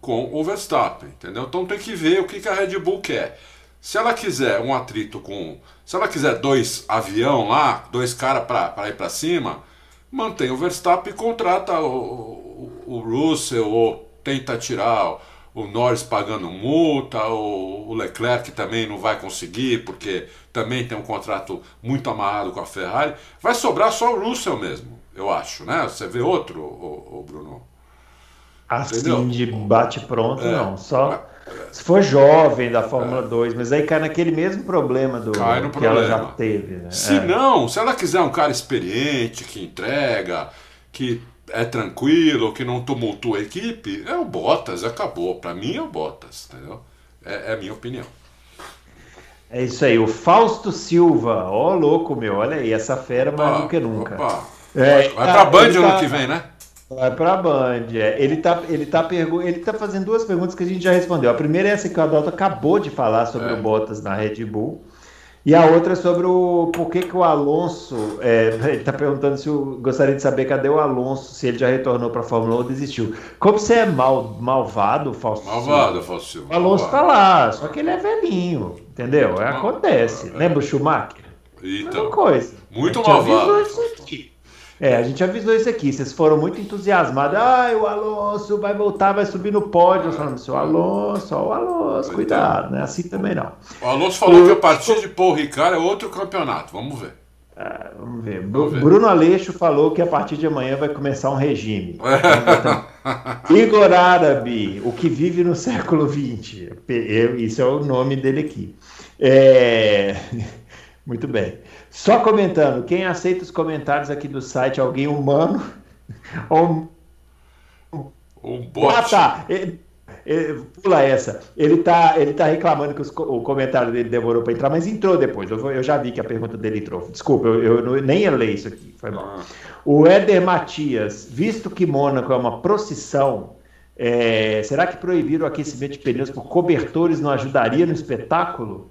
com o Verstappen, entendeu? Então tem que ver o que, que a Red Bull quer. Se ela quiser um atrito com. Se ela quiser dois avião lá, dois caras para ir para cima, mantém o Verstappen e contrata o, o, o Russell ou tenta tirar o Norris pagando multa, o, o Leclerc também não vai conseguir porque também tem um contrato muito amarrado com a Ferrari. Vai sobrar só o Russell mesmo, eu acho, né? Você vê outro, o, o Bruno? Assim, Entendeu? de bate-pronto, é. não. Só se for jovem da Fórmula é. 2, mas aí cai naquele mesmo problema do que problema. ela já teve. Né? Se é. não, se ela quiser um cara experiente, que entrega, que é tranquilo, que não tumultua a equipe, é o Bottas, acabou. Para mim é o Bottas, entendeu? É, é, a minha opinião. É isso aí, o Fausto Silva, ó oh, louco meu, olha aí, essa fera mais do que nunca. Opa. É, vai pra Band ano tá... que vem, né? Vai para a Band. É. Ele está ele tá pergu ele tá fazendo duas perguntas que a gente já respondeu. A primeira é essa que o Adalto acabou de falar sobre é. o Bottas na Red Bull. E a outra é sobre o por que, que o Alonso. É, ele está perguntando se eu gostaria de saber cadê o Alonso, se ele já retornou para a Fórmula 1 ou desistiu. Como você é mal, malvado, Fausto Malvado, Fausto O Alonso está lá, só que ele é velhinho, entendeu? É, acontece. É. Lembra o Schumacher? Então, Mesma coisa. Muito malvado. É, a gente avisou isso aqui. Vocês foram muito entusiasmados. Ai, o Alonso vai voltar, vai subir no pódio. Nós falamos, seu Alonso, ó, o Alonso, cuidado, né? Assim também não. O Alonso falou o... que a partir de Paul Ricard é outro campeonato. Vamos ver. Ah, vamos ver. Vamos ver. Bruno Aleixo falou que a partir de amanhã vai começar um regime. Igor Árabe, o que vive no século XX. Isso é o nome dele aqui. É... Muito bem. Só comentando, quem aceita os comentários aqui do site, alguém humano ou um bot. Ah, tá. Ele, ele, pula essa. Ele tá, ele tá reclamando que os, o comentário dele demorou para entrar, mas entrou depois. Eu, eu, já vi que a pergunta dele entrou. Desculpa, eu, eu nem ia ler isso aqui. Foi mal. Ah. O Éder Matias, visto que Mônaco é uma procissão, é, será que proibir o aquecimento de pneus por cobertores não ajudaria no espetáculo?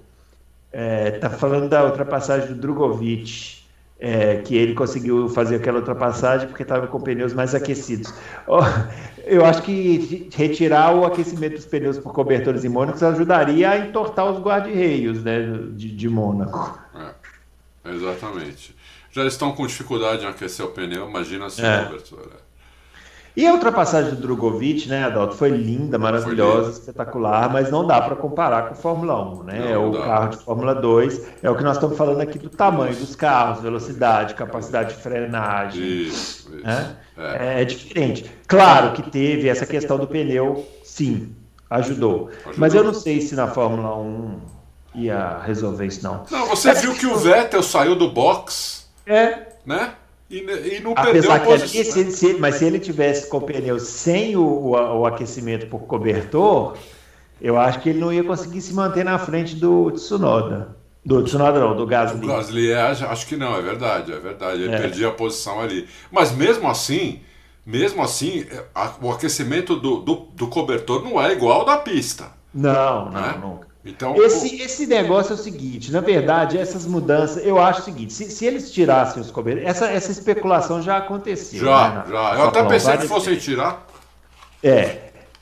Está é, falando da ultrapassagem do Drogovic, é, que ele conseguiu fazer aquela ultrapassagem porque estava com pneus mais aquecidos. Oh, eu acho que retirar o aquecimento dos pneus por cobertores em Mônaco ajudaria a entortar os guarda-reios né, de, de Mônaco. É, exatamente. Já estão com dificuldade em aquecer o pneu, imagina sem é. cobertura. E a ultrapassagem do Drogovic, né, Adalto, foi linda, maravilhosa, foi espetacular, mas não dá para comparar com a Fórmula 1, né? é o dá. carro de Fórmula 2, é o que nós estamos falando aqui do tamanho dos carros, velocidade, capacidade de frenagem. Isso, isso. Né? É. é. diferente. Claro que teve essa questão do pneu, sim, ajudou. ajudou. Mas eu não sei se na Fórmula 1 ia resolver isso, não. Não, você é viu que o Vettel saiu do box? É. Né? E, e não Apesar perdeu posição. Ali, se, se, mas se ele tivesse com o pneu sem o, o, o, aquecimento por cobertor, eu acho que ele não ia conseguir se manter na frente do Tsunoda. Do Tsunoda não, do Gasly. Do Gasly, é, acho que não, é verdade, é verdade. Ele é. perdia a posição ali. Mas mesmo assim, mesmo assim, a, o aquecimento do, do, do, cobertor não é igual ao da pista. Não, né? não, nunca. Então, esse, o... esse negócio é o seguinte, na verdade, essas mudanças, eu acho o seguinte, se, se eles tirassem os cobertores, essa, essa especulação já aconteceu. Já, né, já. Eu até pensei que fossem tirar. É,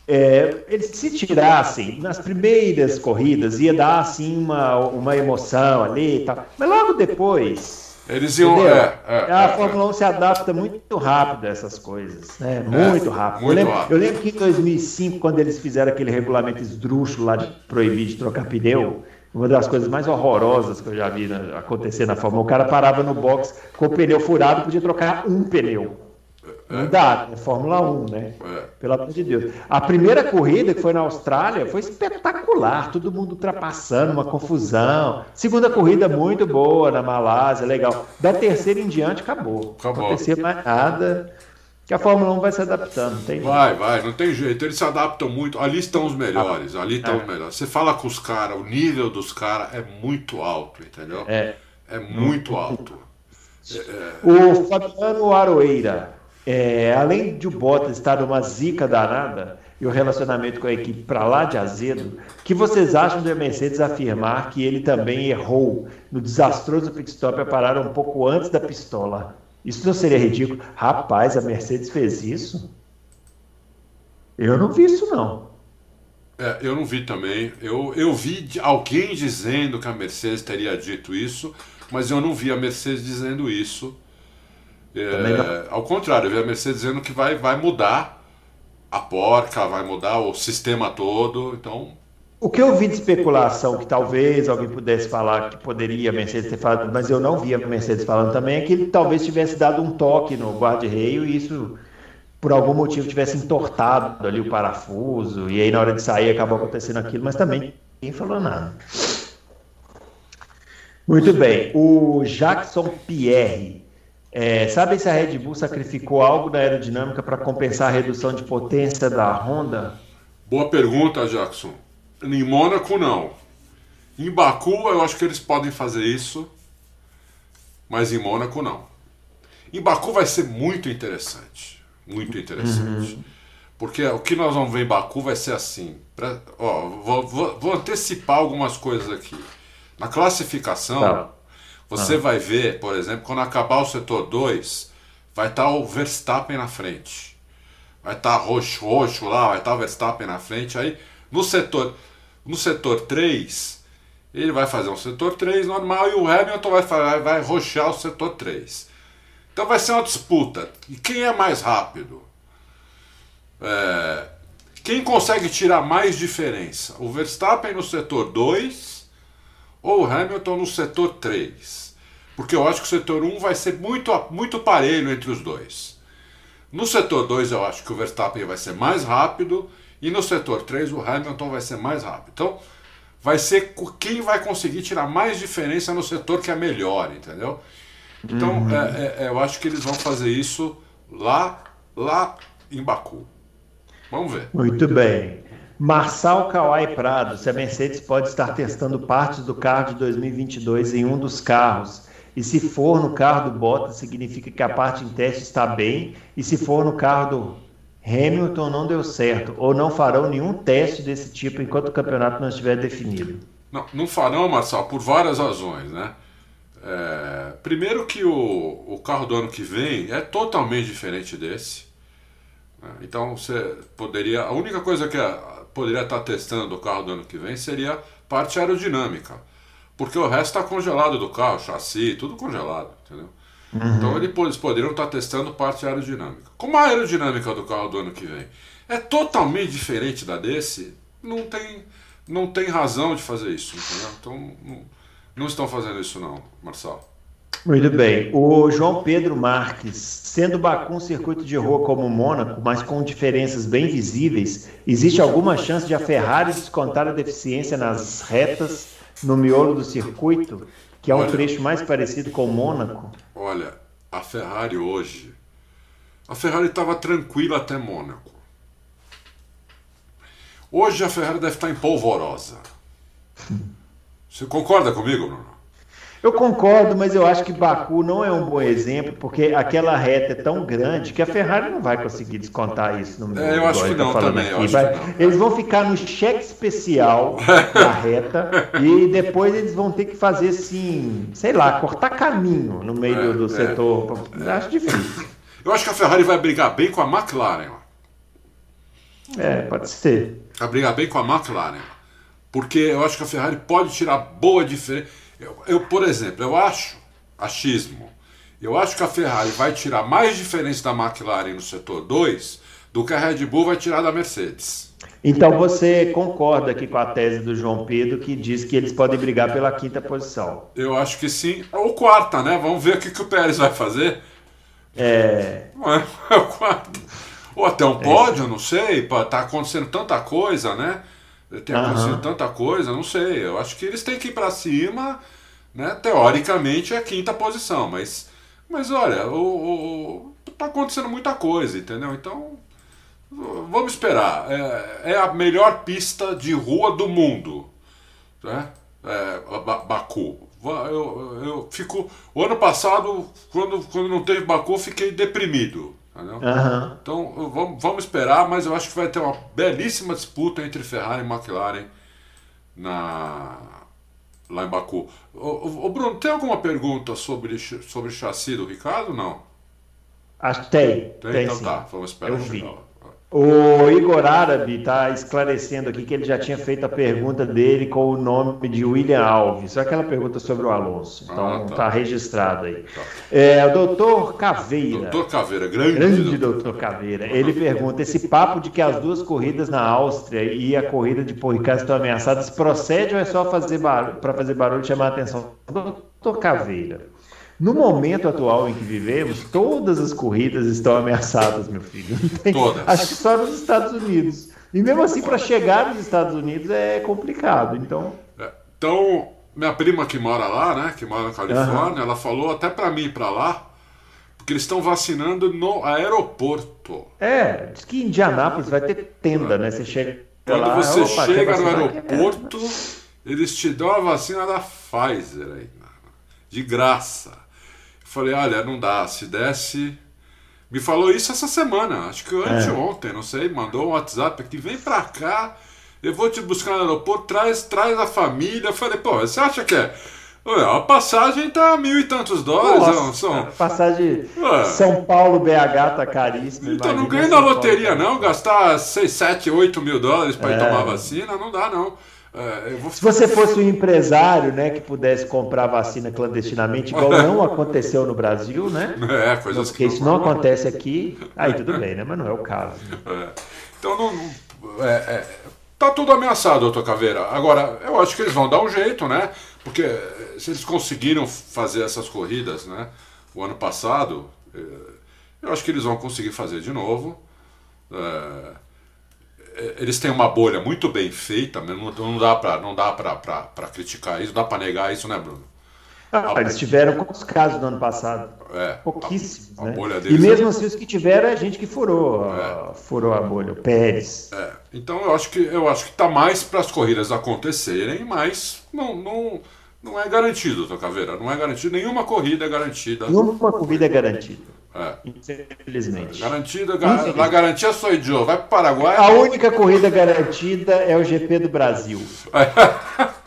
é, eles se tirassem nas primeiras corridas ia dar assim uma, uma emoção ali e tal, mas logo depois eles iam. É, é, a é, Fórmula 1 se adapta muito rápido a essas coisas, né? Muito rápido. Muito eu, lembro, rápido. eu lembro que em 2005, quando eles fizeram aquele regulamento esdrúxulo lá de proibir de trocar pneu, uma das coisas mais horrorosas que eu já vi acontecer na Fórmula 1, o cara parava no box com o pneu furado, podia trocar um pneu. Não dá, é Fórmula 1, né? É. Pelo amor de Deus. A primeira corrida, que foi na Austrália, foi espetacular. Todo mundo ultrapassando, uma confusão. Segunda corrida, muito boa na Malásia, legal. Da terceira em diante, acabou. acabou. Não acontecia mais nada. Que a Fórmula 1 vai se adaptando. Tem vai, jeito. vai, não tem jeito. Eles se adaptam muito. Ali estão os melhores. Ali estão é. os melhores. Você fala com os caras, o nível dos caras é muito alto, entendeu? É. É muito alto. O Fabiano Aroeira é, além de o Bottas estar numa zica danada e o relacionamento com a equipe para lá de azedo, que vocês acham da Mercedes afirmar que ele também errou no desastroso pit stop a parar um pouco antes da pistola? Isso não seria ridículo? Rapaz, a Mercedes fez isso? Eu não vi isso, não. É, eu não vi também. Eu, eu vi alguém dizendo que a Mercedes teria dito isso, mas eu não vi a Mercedes dizendo isso. É, ao contrário, eu vi a Mercedes dizendo que vai, vai mudar a porca, vai mudar o sistema todo. Então. O que eu vi de especulação, que talvez alguém pudesse falar que poderia a Mercedes ter falado, mas eu não vi a Mercedes falando também, é que ele talvez tivesse dado um toque no guarda-reio e isso por algum motivo tivesse entortado ali o parafuso, e aí na hora de sair acabou acontecendo aquilo, mas também ninguém falou nada. Muito bem, o Jackson Pierre. É, sabe se a Red Bull sacrificou algo da aerodinâmica para compensar a redução de potência da Honda? Boa pergunta, Jackson. Em Mônaco, não. Em Baku, eu acho que eles podem fazer isso, mas em Mônaco, não. Em Baku vai ser muito interessante muito interessante. Uhum. Porque o que nós vamos ver em Baku vai ser assim. Pra, ó, vou, vou, vou, antecipar algumas coisas aqui. Na classificação, tá. Você ah. vai ver, por exemplo, quando acabar o setor 2, vai estar tá o Verstappen na frente. Vai estar tá roxo, roxo lá, vai estar tá o Verstappen na frente. Aí no setor, no setor 3, ele vai fazer um setor 3 normal e o Hamilton vai, vai, vai roxear o setor 3. Então vai ser uma disputa. E quem é mais rápido? É, quem consegue tirar mais diferença? O Verstappen no setor 2 ou Hamilton no setor 3? Porque eu acho que o setor 1 um vai ser muito, muito parelho entre os dois. No setor 2 eu acho que o Verstappen vai ser mais rápido e no setor 3 o Hamilton vai ser mais rápido. Então vai ser quem vai conseguir tirar mais diferença no setor que é melhor, entendeu? Então, uhum. é, é, eu acho que eles vão fazer isso lá, lá em Baku. Vamos ver. Muito bem. Marçal Kawai Prado, se a Mercedes pode estar testando partes do carro de 2022 em um dos carros. E se for no carro do Bottas, significa que a parte em teste está bem. E se for no carro do Hamilton, não deu certo. Ou não farão nenhum teste desse tipo enquanto o campeonato não estiver definido. Não, não farão, Marçal, por várias razões, né? É, primeiro que o, o carro do ano que vem é totalmente diferente desse. Né? Então você poderia. A única coisa que poderia estar testando o carro do ano que vem seria parte aerodinâmica. Porque o resto está congelado do carro, chassi, tudo congelado, entendeu? Uhum. Então eles poderiam estar testando parte aerodinâmica. Como a aerodinâmica do carro do ano que vem é totalmente diferente da desse, não tem, não tem razão de fazer isso, entendeu? Então. Não, não estão fazendo isso não, Marcelo. Muito bem. O João Pedro Marques, sendo Baku um circuito de rua como o Mônaco, mas com diferenças bem visíveis, existe alguma chance de a Ferrari descontar a deficiência nas retas no miolo do circuito, que é um olha, trecho mais parecido com o Mônaco? Olha, a Ferrari hoje, a Ferrari estava tranquila até Mônaco. Hoje a Ferrari deve estar em polvorosa. Você concorda comigo, Bruno? Eu concordo, mas eu acho que Baku não é um bom exemplo, porque aquela reta é tão grande que a Ferrari não vai conseguir descontar isso no meu. É, eu acho que não também. Vai, eles vão ficar no cheque especial da reta e depois eles vão ter que fazer assim, sei lá, cortar caminho no meio é, do, do é, setor. É, acho difícil. Eu acho que a Ferrari vai brigar bem com a McLaren. É, pode ser. Vai brigar bem com a McLaren porque eu acho que a Ferrari pode tirar boa diferença. Eu, eu, por exemplo, eu acho, achismo, eu acho que a Ferrari vai tirar mais diferença da McLaren no setor 2 do que a Red Bull vai tirar da Mercedes. Então você concorda aqui com a tese do João Pedro que diz que eles podem brigar pela quinta posição? Eu acho que sim. Ou quarta, né? Vamos ver o que, que o Pérez vai fazer. É. É, o quarto. Ou até um pódio, é. não sei. Tá acontecendo tanta coisa, né? Tem acontecido uhum. tanta coisa, não sei. Eu acho que eles têm que ir para cima, né? Teoricamente é a quinta posição, mas, mas olha, o, o, tá acontecendo muita coisa, entendeu? Então, vamos esperar. É, é a melhor pista de rua do mundo, né? É, Baku. Eu, eu fico. O ano passado, quando, quando não teve Baku, eu fiquei deprimido. Uhum. Então vamos, vamos esperar, mas eu acho que vai ter uma belíssima disputa entre Ferrari e McLaren na, lá em Baku. Ô, ô, Bruno, tem alguma pergunta sobre, sobre o chassi do Ricardo? Não? Acho que tem. Tem, tem então sim. tá, vamos esperar eu vi. O Igor Árabe está esclarecendo aqui que ele já tinha feito a pergunta dele com o nome de William Alves, aquela pergunta sobre o Alonso. Então está ah, tá. registrado aí. Tá. É, o doutor Caveira. Doutor Caveira, grande. Grande doutor Caveira. Ele pergunta: esse papo de que as duas corridas na Áustria e a corrida de Porricás estão ameaçadas procede ou é só fazer para fazer barulho e chamar a atenção? Doutor Caveira. No momento atual em que vivemos, todas as corridas estão ameaçadas, meu filho. Tem, todas. Acho que só nos Estados Unidos. E mesmo assim, para chegar nos Estados Unidos é complicado. Então. É, então, minha prima que mora lá, né, que mora na Califórnia, uhum. ela falou até para mim ir para lá, porque eles estão vacinando no aeroporto. É, diz que em Indianápolis vai ter tenda, né? Você chega Quando lá, você opa, chega no aeroporto, eles te dão a vacina da Pfizer aí, de graça. Falei, olha, não dá, se desse. Me falou isso essa semana, acho que anteontem, é. não sei, mandou um WhatsApp aqui, vem pra cá, eu vou te buscar no aeroporto, traz, traz a família. Eu falei, pô, você acha que é. A passagem tá mil e tantos dólares. Nossa, são... Passagem Ué. São Paulo BH tá caríssima. Então não ganha na loteria, não. Gastar 6, 7, 8 mil dólares para é. ir tomar vacina, não dá, não. É, Se você fosse um empresário, né, que pudesse comprar vacina clandestinamente, igual não aconteceu no Brasil, né? É, coisas Porque isso não acontece aqui, aí tudo bem, né? Mas não é o caso. É. Então não, é, é, tá tudo ameaçado, doutor Caveira. Agora, eu acho que eles vão dar um jeito, né? Porque se eles conseguiram fazer essas corridas, né, o ano passado, é, eu acho que eles vão conseguir fazer de novo. É, é, eles têm uma bolha muito bem feita, não, não dá para não dá para criticar isso, não dá para negar isso, né, Bruno? Ah, eles tiveram quantos casos no ano passado? É, Pouquíssimos. A, a né? e mesmo é... assim, os que tiveram é gente que furou, é. furou a bolha, o Pérez. É. Então eu acho que eu acho que está mais para as corridas acontecerem, mas não, não, não é garantido, Tocaveira. Não é garantido. Nenhuma corrida é garantida. Nenhuma corrida é garantida. É. Infelizmente. Garantida, gar... Na garantia sou eu. Vai para o Paraguai. A única corrida garantida é o GP do Brasil.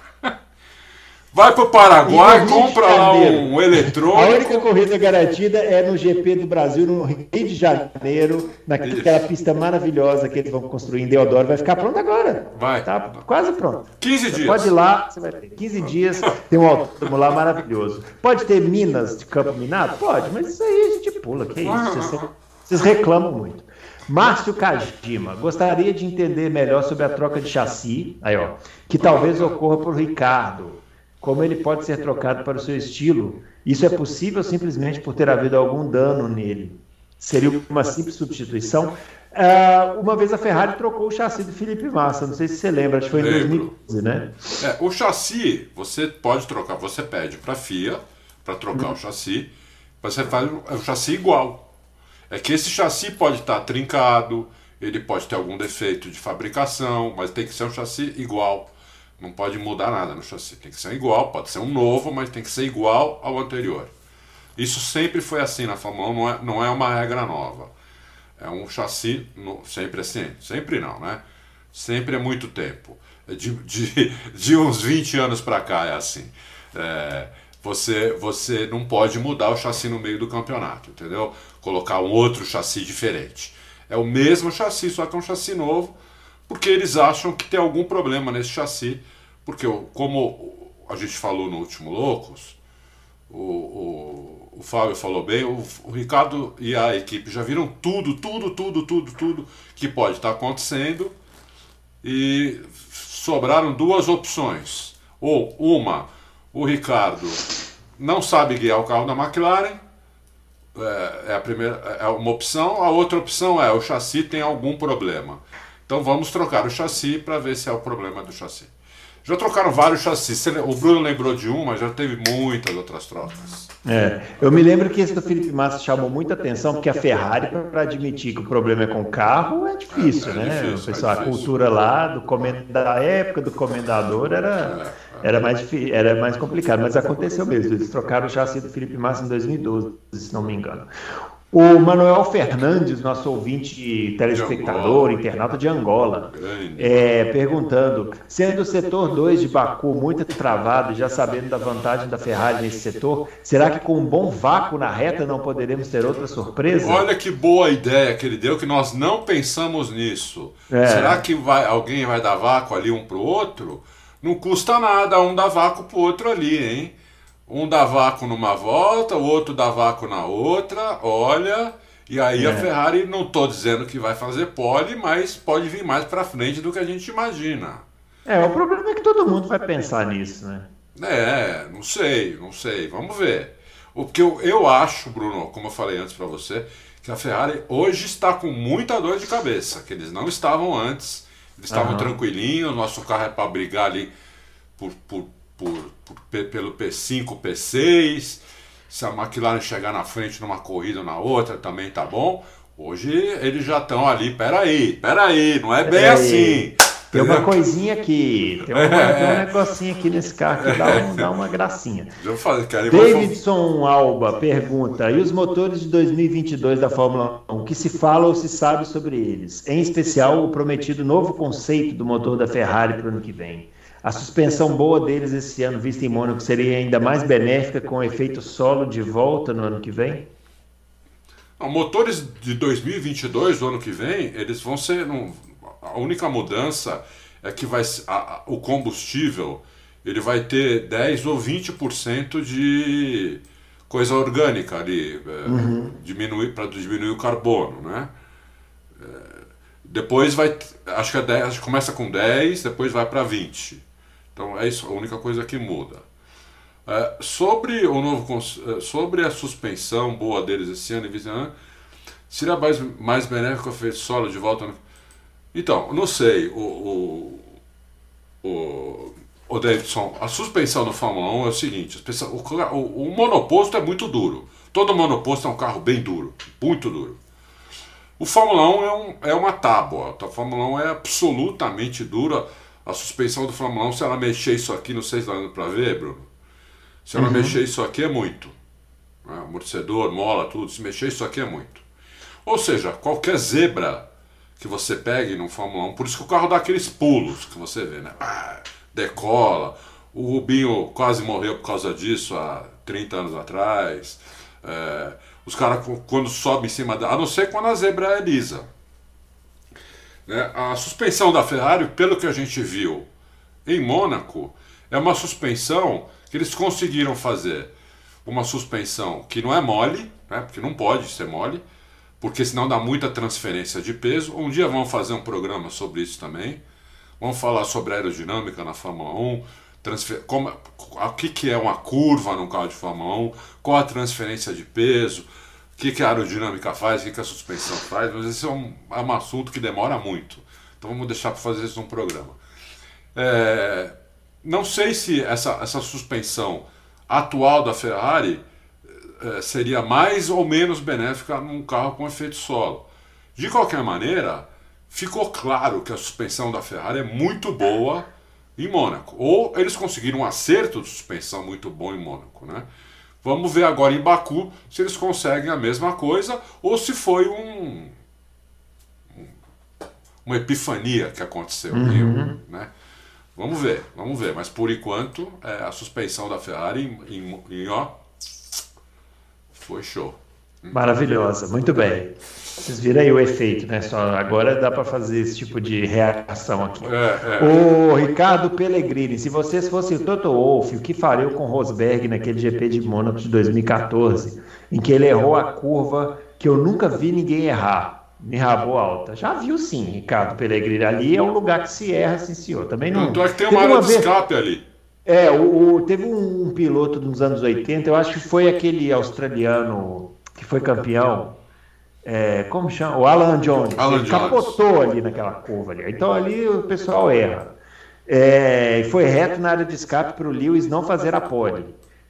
Vai para o Paraguai, compra lá um eletrônico. A única corrida garantida é no GP do Brasil, no Rio de Janeiro, naquela pista maravilhosa que eles vão construir em Deodoro. Vai ficar pronto agora. Vai. Tá quase pronto. 15 dias. Pode ir lá, você vai ter 15 dias, tem um autódromo lá maravilhoso. Pode ter minas de campo minado? Pode, mas isso aí a gente pula. Que isso? Vocês, vocês reclamam muito. Márcio Kajima, gostaria de entender melhor sobre a troca de chassi, aí ó, que talvez ocorra por Ricardo como ele pode ser trocado para o seu estilo. Isso é possível simplesmente por ter havido algum dano nele. Seria uma simples substituição. Uh, uma vez a Ferrari trocou o chassi do Felipe Massa, não sei se você lembra, acho que foi em 2015, né? É, o chassi você pode trocar, você pede para a FIA para trocar o chassi, você faz o chassi igual. É que esse chassi pode estar trincado, ele pode ter algum defeito de fabricação, mas tem que ser um chassi igual. Não pode mudar nada no chassi. Tem que ser igual, pode ser um novo, mas tem que ser igual ao anterior. Isso sempre foi assim na Fórmula 1, não é, não é uma regra nova. É um chassi no, sempre assim. Sempre não, né? Sempre é muito tempo. De, de, de uns 20 anos para cá é assim. É, você, você não pode mudar o chassi no meio do campeonato, entendeu? Colocar um outro chassi diferente. É o mesmo chassi, só que é um chassi novo porque eles acham que tem algum problema nesse chassi, porque como a gente falou no último Loucos, o, o, o Fábio falou bem, o, o, Ricardo e a equipe já viram tudo, tudo, tudo, tudo, tudo que pode estar acontecendo e sobraram duas opções. Ou uma, o Ricardo não sabe guiar o carro da McLaren, é, é, a primeira, é uma opção. A outra opção é o chassi tem algum problema. Então vamos trocar o chassi para ver se é o problema do chassi. Já trocaram vários chassis. O Bruno lembrou de um, mas já teve muitas outras trocas. É, eu me lembro que esse do Felipe Massa chamou muita atenção, porque a Ferrari, para admitir que o problema é com o carro, é difícil, é, é né? Difícil, pessoal, é a cultura lá do da época do comendador era, é, é. era, mais, era mais complicado, mas aconteceu mesmo. Eles trocaram o chassi do Felipe Massa em 2012, se não me engano. O Manuel Fernandes, nosso ouvinte telespectador, internauta de Angola, é, perguntando: sendo o setor 2 de Baku muito travado, já sabendo da vantagem da Ferrari nesse setor, será que com um bom vácuo na reta não poderemos ter outra surpresa? Olha que boa ideia que ele deu, que nós não pensamos nisso. É. Será que vai, alguém vai dar vácuo ali um para o outro? Não custa nada um dar vácuo para o outro ali, hein? Um dá vácuo numa volta, o outro dá vácuo na outra, olha. E aí é. a Ferrari, não estou dizendo que vai fazer pole, mas pode vir mais para frente do que a gente imagina. É, o problema é que todo mundo vai pensar nisso, né? É, não sei, não sei, vamos ver. O que eu, eu acho, Bruno, como eu falei antes para você, que a Ferrari hoje está com muita dor de cabeça, que eles não estavam antes, eles estavam uhum. tranquilinhos, nosso carro é para brigar ali por, por por, por, pelo P5, P6. Se a McLaren chegar na frente numa corrida ou na outra, também tá bom. Hoje eles já estão ali, peraí, peraí, não é bem assim. Tem uma coisinha aqui, tem, uma, é. um negocinho aqui nesse carro que dá, um, dá uma gracinha. Davidson Alba pergunta: e os motores de 2022 da Fórmula 1? O que se fala ou se sabe sobre eles? Em especial o prometido novo conceito do motor da Ferrari para o ano que vem. A suspensão boa deles esse ano, vista em Mônaco, seria ainda mais benéfica com o efeito solo de volta no ano que vem? Não, motores de 2022, do ano que vem, eles vão ser. Não, a única mudança é que vai, a, o combustível ele vai ter 10 ou 20% de coisa orgânica ali, é, uhum. diminuir, para diminuir o carbono, né? É, depois vai, acho que, é 10, acho que começa com 10, depois vai para 20. Então é isso, a única coisa que muda. É, sobre o novo é, sobre a suspensão boa deles esse ano e seria mais, mais benéfico feito solo de volta? No... Então, não sei. O, o, o, o Davidson, a suspensão no Fórmula 1 é o seguinte: o, o, o monoposto é muito duro. Todo monoposto é um carro bem duro, muito duro. O Fórmula 1 é, um, é uma tábua. A Fórmula 1 é absolutamente dura a suspensão do Fórmula 1, se ela mexer isso aqui, não sei se dando para ver, Bruno. Se ela uhum. mexer isso aqui é muito. Né? Amortecedor, mola, tudo. Se mexer isso aqui é muito. Ou seja, qualquer zebra que você pegue no Fórmula 1, por isso que o carro dá aqueles pulos que você vê, né? Ah, decola. O Rubinho quase morreu por causa disso há 30 anos atrás. É, os caras, quando sobem em cima da. A não ser quando a zebra é lisa. Né? A suspensão da Ferrari, pelo que a gente viu em Mônaco, é uma suspensão que eles conseguiram fazer. Uma suspensão que não é mole, né? porque não pode ser mole, porque senão dá muita transferência de peso. Um dia vamos fazer um programa sobre isso também. Vamos falar sobre aerodinâmica na Fórmula 1, transfer... como... o que, é uma curva no carro de Fórmula 1, qual a transferência de peso, o que, que a aerodinâmica faz, o que, que a suspensão faz, mas esse é um, é um assunto que demora muito. Então vamos deixar para fazer isso num programa. É, não sei se essa, essa suspensão atual da Ferrari é, seria mais ou menos benéfica num carro com efeito solo. De qualquer maneira, ficou claro que a suspensão da Ferrari é muito boa em Mônaco. Ou eles conseguiram um acerto de suspensão muito bom em Mônaco, né? Vamos ver agora em Baku se eles conseguem a mesma coisa ou se foi um, uma epifania que aconteceu. Uhum. Né? Vamos ver, vamos ver. Mas por enquanto, é, a suspensão da Ferrari em, em, em ó, foi show. Maravilhosa, muito bem. Vocês viram aí o efeito, né? Só agora dá para fazer esse tipo de reação aqui. É, é. O Ricardo Pellegrini, se vocês fossem o Toto Wolff, o que fariam com Rosberg naquele GP de Mônaco de 2014, em que ele errou a curva que eu nunca vi ninguém errar, me rabou alta? Já viu sim, Ricardo Pellegrini. Ali é um lugar que se erra, sim, senhor. Também não. Tanto é que tem uma área de escape ali. É, o, o, teve um, um piloto nos anos 80, eu acho que foi aquele australiano que foi campeão é, como chama? O Alan Jones. Alan Jones. capotou ali naquela curva ali. Então ali o pessoal erra. É, foi reto na área de escape para o Lewis não fazer a pole.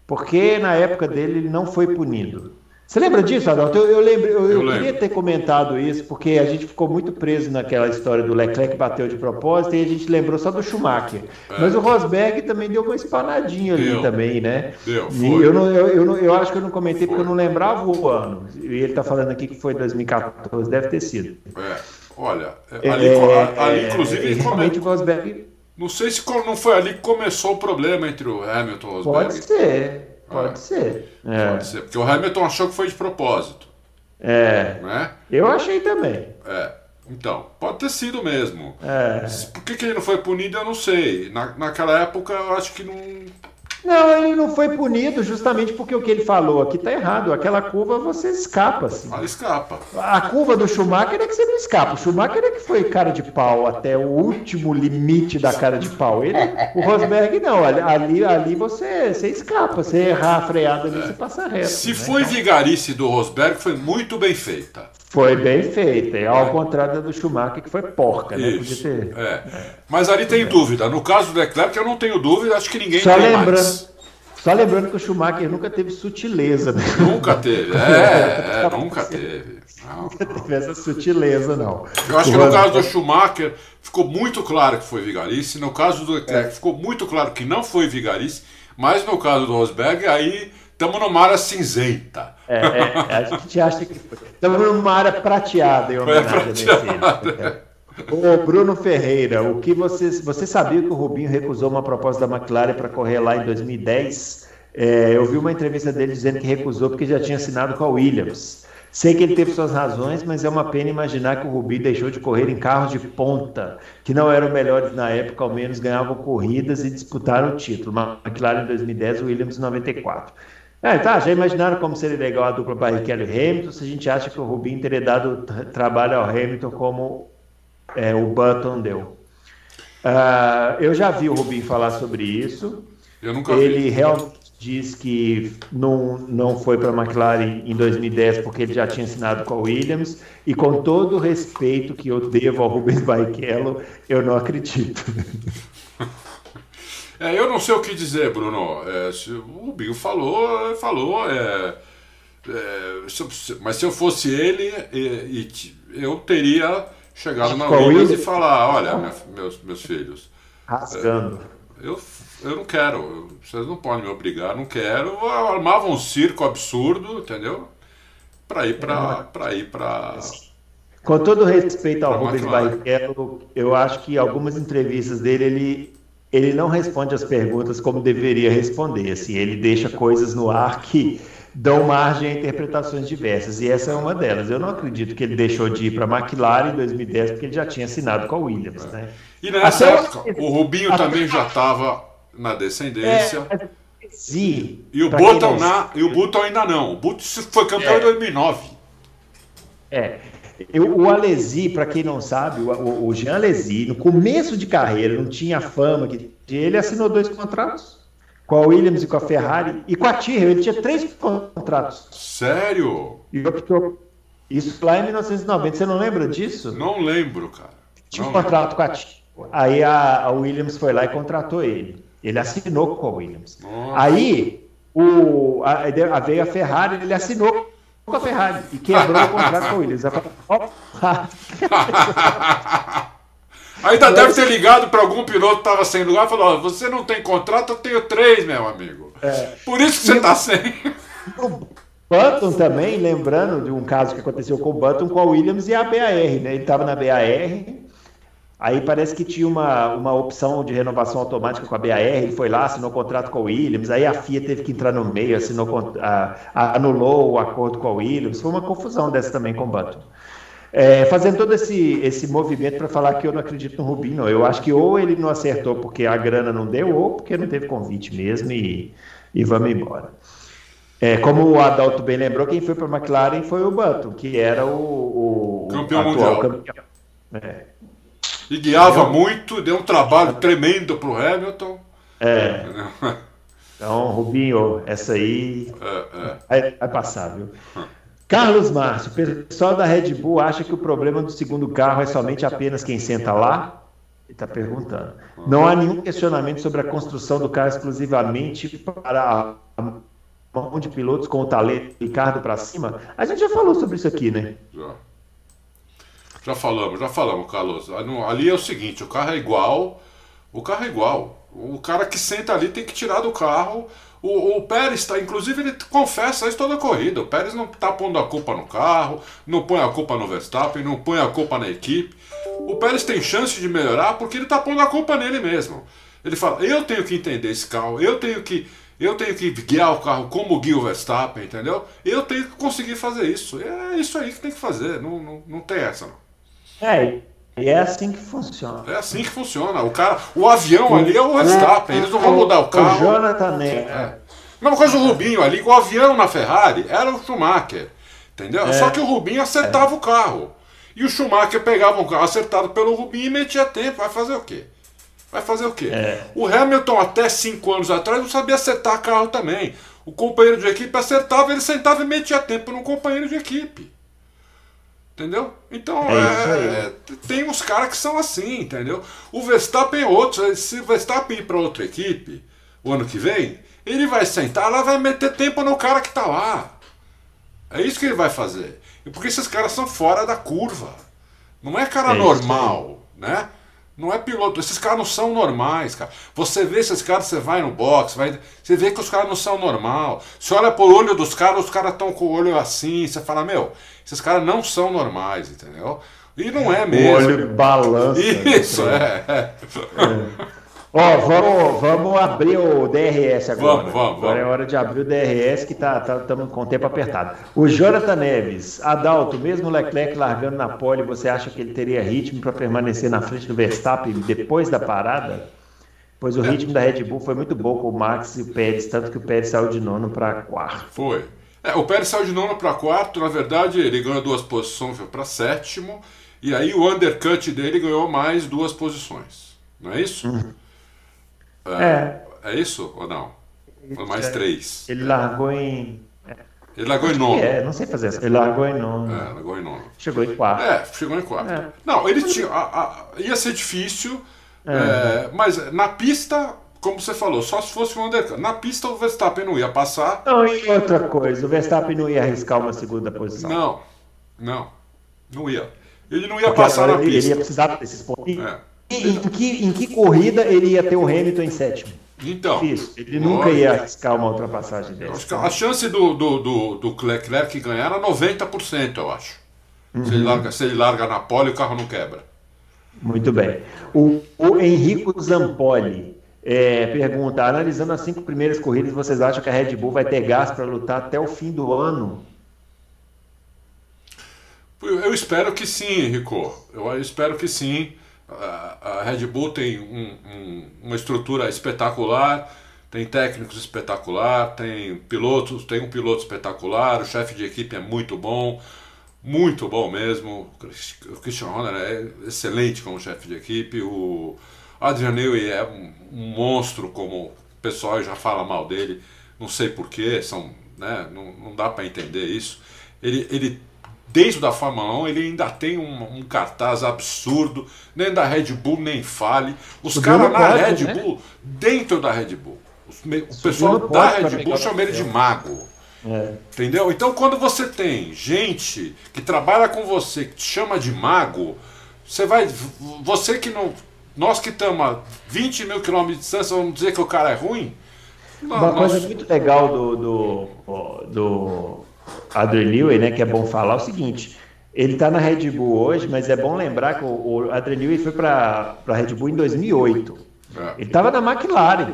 Porque na época dele ele não foi punido. Você lembra disso, Adalto? Eu, eu, lembro, eu, eu, eu queria ter comentado isso, porque a gente ficou muito preso naquela história do Leclerc bateu de propósito e a gente lembrou só do Schumacher. É. Mas o Rosberg também deu uma espanadinha ali também, né? Deu, foi. E eu, não, eu, eu, não, eu acho que eu não comentei porque eu não lembrava o ano. E ele está falando aqui que foi 2014, deve ter sido. É. Olha, é, ali, é, ali inclusive. É, realmente o Rosberg. Não sei se não foi ali que começou o problema entre o Hamilton e o Rosberg. Pode ser. Pode é. ser. É. Pode ser. Porque o Hamilton achou que foi de propósito. É. Né? Eu achei também. É. Então, pode ter sido mesmo. É. Por que, que ele não foi punido, eu não sei. Na, naquela época, eu acho que não não, ele não foi punido justamente porque o que ele falou aqui está errado. Aquela curva você escapa. Assim. Ah, escapa. A curva do Schumacher é que você não escapa. O Schumacher é que foi cara de pau até o último limite da cara de pau. Ele, o Rosberg não. Ali, ali você, você escapa. Você errar a freada ali, você passa reto. Se né? foi vigarice do Rosberg, foi muito bem feita. Foi bem feita, ao contrário do Schumacher, que foi porca, né? Isso, ter... é. É. Mas ali tem é. dúvida. No caso do Leclerc, eu não tenho dúvida, acho que ninguém só tem lembrando, mais. Só lembrando que o Schumacher nunca teve sutileza. Né? Nunca teve, é, é nunca teve. Não, nunca teve essa sutileza, não. Eu acho que no caso do Schumacher ficou muito claro que foi vigarice, no caso do Leclerc é. ficou muito claro que não foi vigarice, mas no caso do Rosberg, aí Estamos numa área cinzenta. É, é, a gente acha que Estamos numa área prateada em homenagem é Ô, Bruno Ferreira, o que você, você sabia que o Rubinho recusou uma proposta da McLaren para correr lá em 2010? É, eu vi uma entrevista dele dizendo que recusou porque já tinha assinado com a Williams. Sei que ele teve suas razões, mas é uma pena imaginar que o Rubi deixou de correr em carros de ponta, que não eram melhores na época, ao menos ganhavam corridas e disputaram o título. McLaren em 2010, Williams em 94. É, tá, já imaginaram como seria legal a dupla Barrichello e Hamilton se a gente acha que o Rubinho teria dado trabalho ao Hamilton como é, o Button deu. Uh, eu já vi o Rubinho falar sobre isso. Eu nunca Ele vi. realmente diz que não, não foi para a McLaren em 2010 porque ele já tinha assinado com a Williams. E com todo o respeito que eu devo ao Rubens Barrichello, eu não acredito. É, eu não sei o que dizer, Bruno. É, se, o Binho falou, falou. É, é, se, mas se eu fosse ele, e, e, eu teria chegado na Williams e falar, olha, minha, meus, meus filhos. Rasgando. É, eu, eu não quero, vocês não podem me obrigar, não quero. Armava um circo absurdo, entendeu? Para ir para. Pra ir para com todo respeito ao Rubens Barrichello, eu acho que algumas entrevistas dele ele ele não responde as perguntas como deveria responder. Assim, ele deixa coisas no ar que dão margem a interpretações diversas, e essa é uma delas. Eu não acredito que ele deixou de ir para a McLaren em 2010 porque ele já tinha assinado com a Williams. Né? E nessa Até época, o Rubinho a... também já estava na descendência. É, e o Button na, e o Button ainda não. O Button foi campeão é. em 2009. É. Eu, o Alesi, para quem não sabe, o, o Jean Alesi, no começo de carreira, não tinha fama que ele assinou dois contratos com a Williams e com a Ferrari e com a Tyrrell. Ele tinha três contratos. Sério? E optou. Isso lá em 1990. Você não lembra disso? Não lembro, cara. Tinha um contrato com a Tyrrell. Aí a, a, Williams foi lá e contratou ele. Ele assinou com a Williams. Nossa. Aí o, a, a, veio a Ferrari, ele assinou com a Ferrari e quebrou o contrato com Williams. Ainda deve ter ligado para algum piloto que estava sem lugar e falou: Você não tem contrato, eu tenho três, meu amigo. É. Por isso que você está sem. O Button também, lembrando de um caso que aconteceu com o Button, com a Williams e a BAR, né? Ele estava na BAR, aí parece que tinha uma, uma opção de renovação automática com a BAR, ele foi lá, assinou contrato com a Williams, aí a FIA teve que entrar no meio, assinou, a, a, anulou o acordo com a Williams, foi uma confusão dessa também com o Button. É, fazendo todo esse, esse movimento para falar que eu não acredito no Rubinho, Eu acho que ou ele não acertou porque a grana não deu, ou porque não teve convite mesmo e, e vamos embora. É, como o Adalto bem lembrou, quem foi para a McLaren foi o Button, que era o, o campeão mundial. Campeão. É. E guiava eu... muito, deu um trabalho tremendo para o Hamilton. É. Então, Rubinho, essa aí é, é. Vai, passar, viu? Carlos Márcio, o pessoal da Red Bull acha que o problema do segundo carro é somente apenas quem senta lá? Ele está perguntando. Não há nenhum questionamento sobre a construção do carro exclusivamente para a mão de pilotos com o talento Ricardo para cima. A gente já falou sobre isso aqui, né? Já. Já falamos, já falamos, Carlos. Ali é o seguinte, o carro é igual, o carro é igual. O cara que senta ali tem que tirar do carro. O, o Pérez está, inclusive, ele confessa isso toda a corrida. O Pérez não está pondo a culpa no carro, não põe a culpa no Verstappen, não põe a culpa na equipe. O Pérez tem chance de melhorar porque ele está pondo a culpa nele mesmo. Ele fala: eu tenho que entender esse carro, eu tenho que eu tenho que guiar o carro como guia o Verstappen, entendeu? Eu tenho que conseguir fazer isso. É isso aí que tem que fazer, não, não, não tem essa não. É, e é assim que funciona. É assim que funciona. O cara, o avião o, ali é o Verstappen, eles não vão mudar o carro. O Jonathan né? É. Mesma coisa o Rubinho ali, o avião na Ferrari era o Schumacher, entendeu? É. Só que o Rubinho acertava é. o carro. E o Schumacher pegava um carro acertado pelo Rubinho e metia tempo. Vai fazer o quê? Vai fazer o quê? É. O Hamilton, até cinco anos atrás, não sabia acertar carro também. O companheiro de equipe acertava, ele sentava e metia tempo no companheiro de equipe. Entendeu? Então, é, é, tem uns caras que são assim, entendeu? O Verstappen é outro. Se o Verstappen ir para outra equipe o ano que vem, ele vai sentar lá vai meter tempo no cara que está lá. É isso que ele vai fazer. Porque esses caras são fora da curva. Não é cara é normal, né? Não é piloto. Esses caras não são normais, cara. Você vê esses caras, você vai no box, vai, você vê que os caras não são normal. Você olha pro olho dos caras, os caras estão com o olho assim, você fala, meu, esses caras não são normais, entendeu? E não é mesmo. O olho balança. Isso, é. é. Ó, oh, vamos, vamos abrir o DRS agora. Vamos, vamos, agora é hora de abrir o DRS, que tá, tá, estamos com o tempo apertado. O Jonathan Neves, Adalto, mesmo o Leclerc largando na pole, você acha que ele teria ritmo para permanecer na frente do Verstappen depois da parada? Pois o ritmo da Red Bull foi muito bom com o Max e o Pérez, tanto que o Pérez saiu de nono para quarto. Foi. É, o Pérez saiu de nono para quarto, na verdade ele ganhou duas posições para sétimo, e aí o undercut dele ganhou mais duas posições. Não é isso? Uhum. É, é. é isso ou não? Ou mais é, três? Ele largou em. Ele largou em nono. É, não sei fazer isso. Ele largou em nono. É, largou em nono. Chegou em quarto. É, chegou em quarto. É. Não, ele tinha. A, a, ia ser difícil, é. é. mas na pista, como você falou, só se fosse um undercut. Na pista o Verstappen não ia passar. Não, e outra coisa, o Verstappen não ia arriscar uma segunda posição. Não, não. Não ia. Ele não ia Porque passar na ele, pista. Ele ia precisar desses pontinhos. É. Em que, em que corrida ele ia ter o Hamilton em sétimo? Então. Isso. Ele nunca ia arriscar uma ultrapassagem dessa. A chance do, do, do, do Leclerc ganhar era 90%, eu acho. Uhum. Se, ele uhum. larga, se ele larga na pole, o carro não quebra. Muito bem. O, o Henrico Zampoli é, pergunta: analisando as cinco primeiras corridas, vocês acham que a Red Bull vai ter gás para lutar até o fim do ano? Eu espero que sim, Henrico. Eu espero que sim a, Red Bull tem um, um, uma estrutura espetacular, tem técnicos espetacular, tem pilotos, tem um piloto espetacular, o chefe de equipe é muito bom, muito bom mesmo. O Christian Horner é excelente como chefe de equipe. O Adrian Newey é um, um, monstro, como o pessoal já fala mal dele. Não sei porquê, são, né, não, não dá para entender isso. Ele, ele dentro da Fórmula 1 ele ainda tem um, um cartaz absurdo, nem da Red Bull nem fale. Os caras na Red né? Bull, dentro da Red Bull. o pessoal da Red Bull chama ele de mago. É. Entendeu? Então quando você tem gente que trabalha com você, que te chama de mago, você vai. Você que não. Nós que estamos a 20 mil quilômetros de distância, vamos dizer que o cara é ruim? Uma nós... coisa muito legal do, do, do Adrian Newey, né, que é bom falar, é o seguinte. Ele está na Red Bull hoje, mas é bom lembrar que o, o Adrian Newey foi para a Red Bull em 2008. É. Ele estava na McLaren.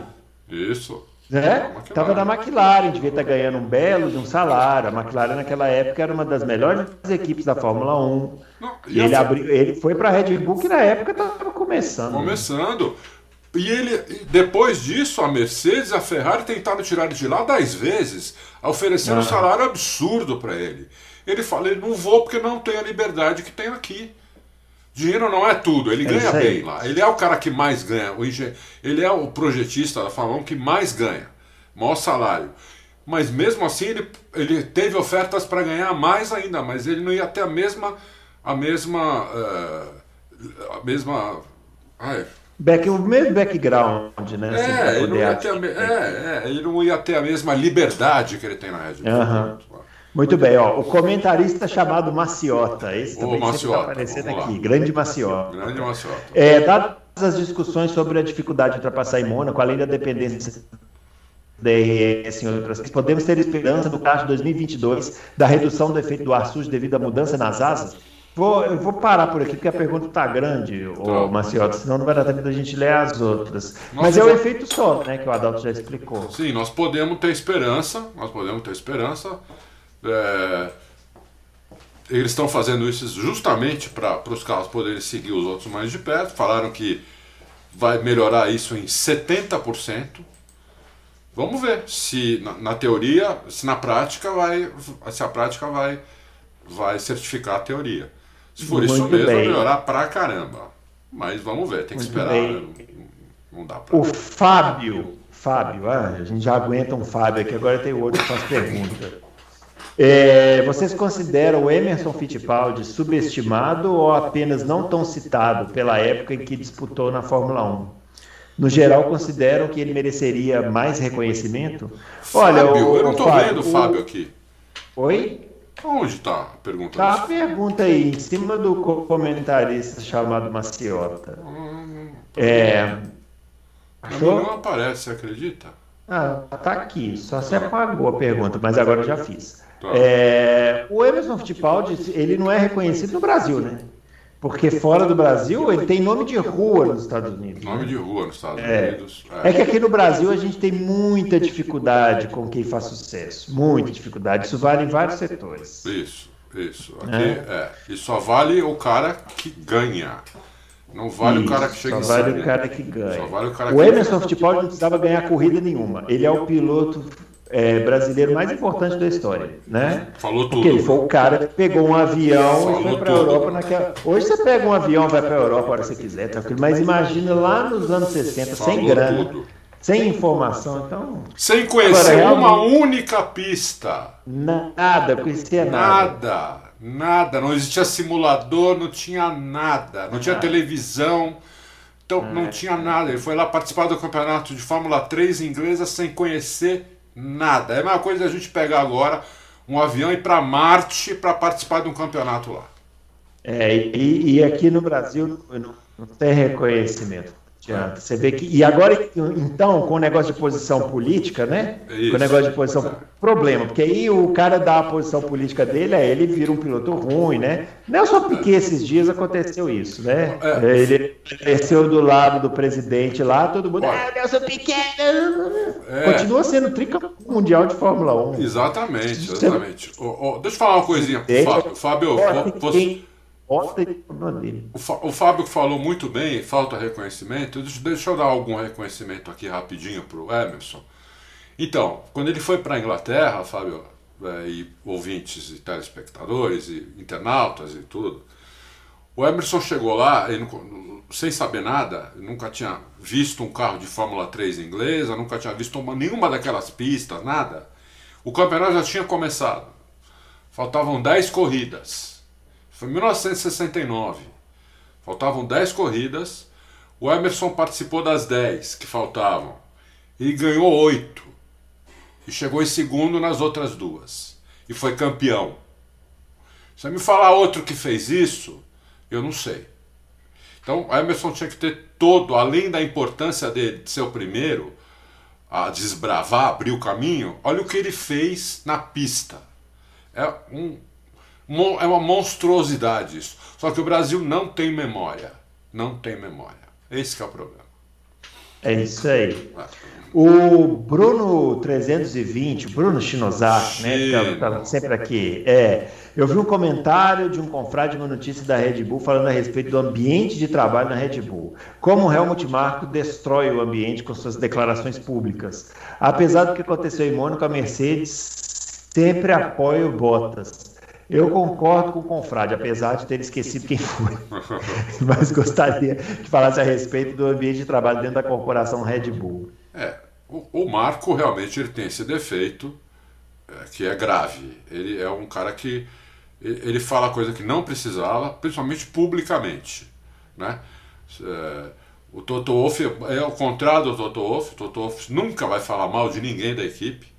Isso. Né? Estava na McLaren, devia estar tá ganhando um belo de um salário. A McLaren naquela época era uma das melhores equipes da Fórmula 1. Não, e ele, abriu, ele foi para a Red Bull, que na época estava começando. Começando. E ele, depois disso, a Mercedes e a Ferrari tentaram tirar ele de lá dez vezes, oferecendo um salário absurdo para ele. Ele fala: ele não vou porque não tem a liberdade que tem aqui. Dinheiro não é tudo, ele é ganha bem lá. Ele é o cara que mais ganha, o ele é o projetista da Fórmula 1 que mais ganha, maior salário. Mas mesmo assim ele, ele teve ofertas para ganhar mais ainda, mas ele não ia ter a mesma a mesma uh, a mesma ai, Back, o mesmo background, né? Assim, é, ele não ia ter a, é, é, ele não ia ter a mesma liberdade que ele tem na Red Bull. Uhum. Muito bem, ó. O comentarista chamado Maciota, esse também tá está aparecendo aqui. Grande Maciota. Grande Maciota. É, dadas as discussões sobre a dificuldade de ultrapassar em Mônaco, além da dependência DRS em outras podemos ter esperança no caso de 2022 da redução do efeito do ar sujo devido à mudança nas asas? Vou, eu vou parar por aqui porque a pergunta está grande, o tá. Maciota, senão não vai dar tempo da gente ler as outras. Mas é o efeito só, né, que o Adalto já explicou. Sim, nós podemos ter esperança, nós podemos ter esperança é, eles estão fazendo isso justamente para os carros poderem seguir os outros mais de perto. Falaram que vai melhorar isso em 70%. Vamos ver se na, na, teoria, se na prática vai, se a prática vai, vai certificar a teoria. Se for Muito isso mesmo, bem. vai melhorar pra caramba. Mas vamos ver, tem que Muito esperar. Não, não, dá pra... O Fábio, Fábio, ah, a gente já aguenta um Fábio aqui, agora tem outro que faz pergunta. É, vocês consideram o Emerson Fittipaldi subestimado ou apenas não tão citado pela época em que disputou na Fórmula 1? No geral, consideram que ele mereceria mais reconhecimento? Olha, Fábio, o, eu não estou vendo o Fábio aqui. Oi? Onde está a pergunta? Tá a pergunta aí, em cima do comentarista chamado Maciota. Hum, é. Achou? Não aparece, acredita? Ah, tá aqui. Só se apagou a pergunta, mas agora eu já fiz. Tá. É, o Emerson Fittipaldi, ele não é reconhecido no Brasil, né? Porque fora do Brasil ele tem nome de rua nos Estados Unidos. Nome né? de rua nos Estados é. Unidos. É. é. que aqui no Brasil a gente tem muita dificuldade com quem faz sucesso. Muita dificuldade. Isso vale em vários setores. Isso, isso. Aqui é. é. E só vale o cara que ganha. Não vale isso, o cara que chega só em vale o cara que ganha. Só vale o cara o que Emerson Fittipaldi não precisava ganhar corrida nenhuma. Ele é o piloto é, brasileiro mais importante da história, né? Falou tudo. Porque ele foi o cara que pegou um avião Falou e foi para a Europa naquela. Hoje você pega um avião, vai para a Europa a hora que você quiser, tranquilo. Mas imagina lá nos anos 60, Falou sem grana, tudo. sem informação, então. Sem conhecer Agora, uma única pista. Nada, conhecia nada. Nada, nada. Não existia simulador, não tinha nada, não tinha televisão. Então, não é. tinha nada. Ele foi lá participar do campeonato de Fórmula 3 inglesa sem conhecer Nada. É a mesma coisa a gente pegar agora um avião e ir para Marte para participar de um campeonato lá. É, e, e aqui no Brasil não, não tem reconhecimento adianta. Você vê que. E agora, então, com o negócio de posição política, né? Isso, com o negócio de posição. É. Problema, porque aí o cara dá a posição política dele, aí ele vira um piloto ruim, né? Nelson Piquet esses dias aconteceu isso, né? É. Ele apareceu do lado do presidente lá, todo mundo. Ah, Nelson Piquet! É. Continua sendo tricampeão mundial de Fórmula 1. Exatamente, exatamente. Oh, oh, deixa eu falar uma coisinha pro Fábio. Fábio, você. O, o Fábio falou muito bem, falta reconhecimento. Deixa eu dar algum reconhecimento aqui rapidinho para o Emerson. Então, quando ele foi para a Inglaterra, Fábio, é, e ouvintes e telespectadores e internautas e tudo, o Emerson chegou lá, ele, sem saber nada, nunca tinha visto um carro de Fórmula 3 inglesa, nunca tinha visto uma, nenhuma daquelas pistas, nada. O campeonato já tinha começado. Faltavam 10 corridas. Foi 1969. Faltavam 10 corridas. O Emerson participou das 10 que faltavam. E ganhou 8. E chegou em segundo nas outras duas. E foi campeão. Se me falar outro que fez isso, eu não sei. Então, o Emerson tinha que ter todo, além da importância dele de ser o primeiro a desbravar, abrir o caminho, olha o que ele fez na pista. É um é uma monstruosidade isso. Só que o Brasil não tem memória. Não tem memória. Esse é o problema. É isso aí. O Bruno 320, Bruno Chinosar, né, que tá, tá sempre aqui, é, eu vi um comentário de um confrade de uma notícia da Red Bull falando a respeito do ambiente de trabalho na Red Bull. Como o Helmut Marko destrói o ambiente com suas declarações públicas. Apesar do que aconteceu em Mônaco, a Mercedes sempre apoia o Bottas. Eu concordo com o confrade, apesar de ter esquecido quem foi. Mas gostaria que falasse a respeito do ambiente de trabalho dentro da corporação Red Bull. É, o, o Marco realmente ele tem esse defeito é, que é grave. Ele é um cara que ele fala coisa que não precisava, principalmente publicamente, né? É, O Toto Wolff é ao contrário do Toto Wolff. O Toto Wolff nunca vai falar mal de ninguém da equipe.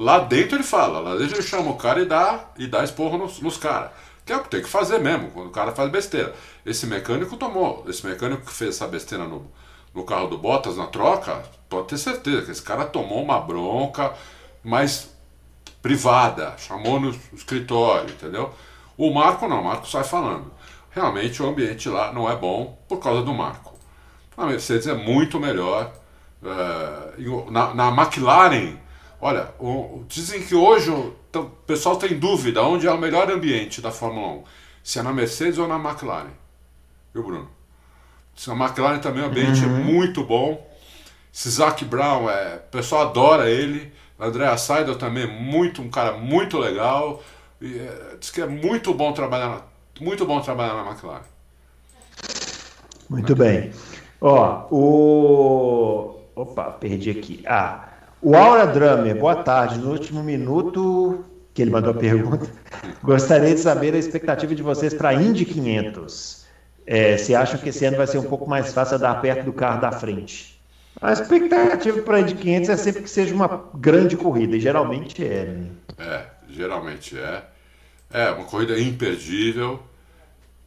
Lá dentro ele fala, lá dentro ele chama o cara e dá, e dá esporro nos, nos caras. Que é o que tem que fazer mesmo, quando o cara faz besteira. Esse mecânico tomou, esse mecânico que fez essa besteira no, no carro do Bottas na troca, pode ter certeza que esse cara tomou uma bronca, mas privada, chamou no escritório, entendeu? O Marco não, o Marco sai falando. Realmente o ambiente lá não é bom por causa do Marco. A Mercedes é muito melhor. É, na, na McLaren Olha, o, dizem que hoje o, o pessoal tem dúvida onde é o melhor ambiente da Fórmula 1. Se é na Mercedes ou na McLaren. Viu, Bruno? Se a McLaren também é um ambiente uhum. muito bom. Esse Zac Brown, é, o pessoal adora ele. André Seidel também é muito, um cara muito legal. E, é, diz que é muito bom trabalhar na, muito bom trabalhar na McLaren. Muito bem. Ó, o. Opa, perdi aqui. Ah, o Aura Drummer, boa tarde. No último minuto que ele mandou a pergunta, gostaria de saber a expectativa de vocês para a Indy 500. É, se acham que esse ano vai ser um pouco mais fácil dar perto do carro da frente? A expectativa para a Indy 500 é sempre que seja uma grande corrida, e geralmente é. Né? É, geralmente é. É, uma corrida imperdível.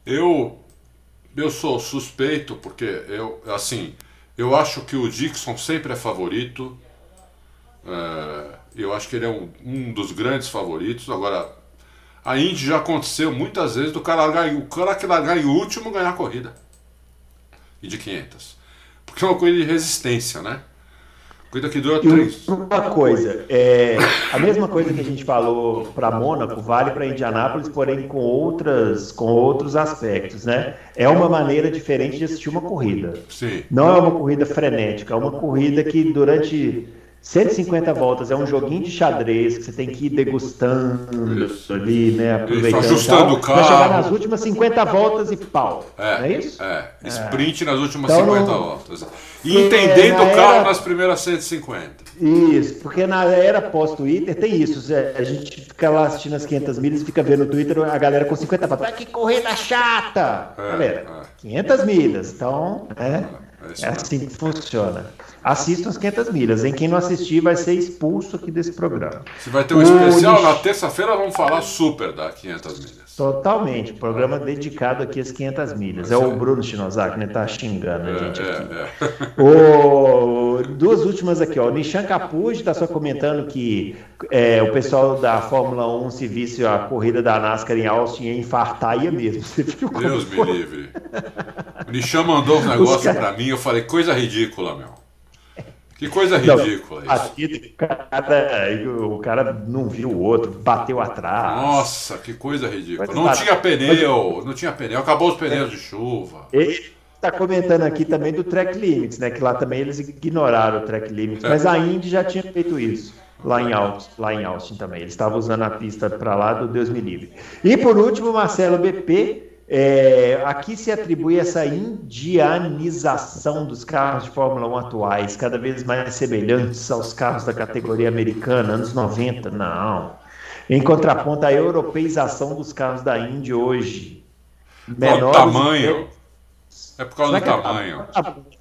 Eu, eu sou suspeito porque eu, assim, eu acho que o Dixon sempre é favorito. É, eu acho que ele é um, um, dos grandes favoritos. Agora, a Indy já aconteceu muitas vezes do cara largar, o cara que largar em último ganhar a corrida. E de 500. Porque é uma corrida de resistência, né? Corrida que dura três. Uma coisa, é, a mesma coisa que a gente falou para Mônaco vale para Indianápolis, porém com outras, com outros aspectos, né? É uma maneira diferente de assistir uma corrida. Sim. Não é uma corrida frenética, é uma corrida que durante 150 voltas é um joguinho de xadrez que você tem que ir degustando isso. ali, né? Aproveitando. Isso, ajustando o carro. Vai chegar nas últimas 50 voltas e pau. É, é isso? É. Sprint é. nas últimas então, 50 não... voltas. E entendendo o carro era... nas primeiras 150. Isso, porque na era pós-Twitter tem isso. A gente fica lá assistindo as 500 milhas e fica vendo no Twitter a galera com 50 voltas. que corrida chata! É, galera, é. 500 milhas. Então, é, é, é assim que funciona assistam as 500 milhas. Em quem não assistir vai ser expulso aqui desse programa. Se vai ter um o especial, na terça-feira vamos falar super da 500 milhas. Totalmente, programa dedicado aqui às 500 milhas. É o Bruno Shinozaki, né? Tá xingando a é, gente aqui. É, é. O... Duas últimas aqui, ó. O Nishan Capuji está só comentando que é, o pessoal da Fórmula 1, se visse a corrida da NASCAR em Austin, ia infartar, ia mesmo. Você viu Deus me livre. O Nishan mandou um negócio cara... para mim, eu falei, coisa ridícula, meu. Que coisa ridícula não, isso. O cara, o cara não viu o outro, bateu atrás. Nossa, que coisa ridícula. Mas, não tinha pneu, mas... não tinha pneu, acabou os pneus de chuva. Ele está comentando aqui também do track limits, né? Que lá também eles ignoraram o track limits, é. mas a Indy já tinha feito isso. Lá em, Austin, lá em Austin também. Eles estavam usando a pista para lá do Deus me livre. E por último, Marcelo BP é, aqui se atribui essa indianização dos carros de Fórmula 1 atuais, cada vez mais semelhantes aos carros da categoria americana, anos 90. Não. Em contraponto à europeização dos carros da Indy hoje. Menores, o tamanho. É por causa do é tamanho.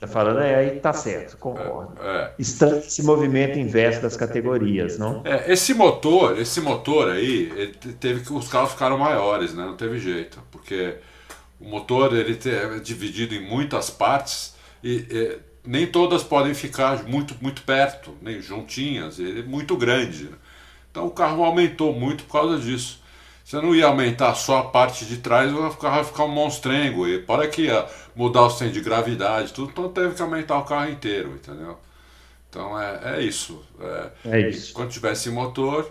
Tá falando, é, aí tá certo, concordo. É, é. Estranho esse movimento inverso das categorias, não? É, esse motor, esse motor aí, teve que os carros ficaram maiores, né? Não teve jeito, porque o motor ele é dividido em muitas partes e, e nem todas podem ficar muito muito perto, nem juntinhas, ele é muito grande. Né? Então o carro aumentou muito por causa disso. Você não ia aumentar só a parte de trás, o carro ia ficar um monstrengo. E para que ia mudar o centro de gravidade, tudo, então teve que aumentar o carro inteiro, entendeu? Então é, é isso. É, é isso. Quando tiver esse motor,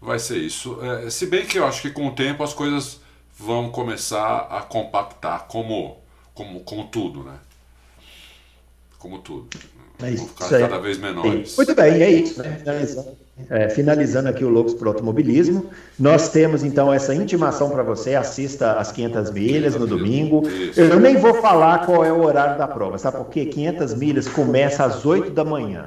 vai ser isso. É, se bem que eu acho que com o tempo as coisas vão começar a compactar, como, como, como tudo, né? Como tudo. É isso, vão ficar cada vez menores. Muito bem, é isso. Né? É, finalizando aqui o Loucos para o Automobilismo, nós temos então essa intimação para você, assista às 500 milhas no domingo. Eu nem vou falar qual é o horário da prova, sabe por quê? 500 milhas começa às 8 da manhã.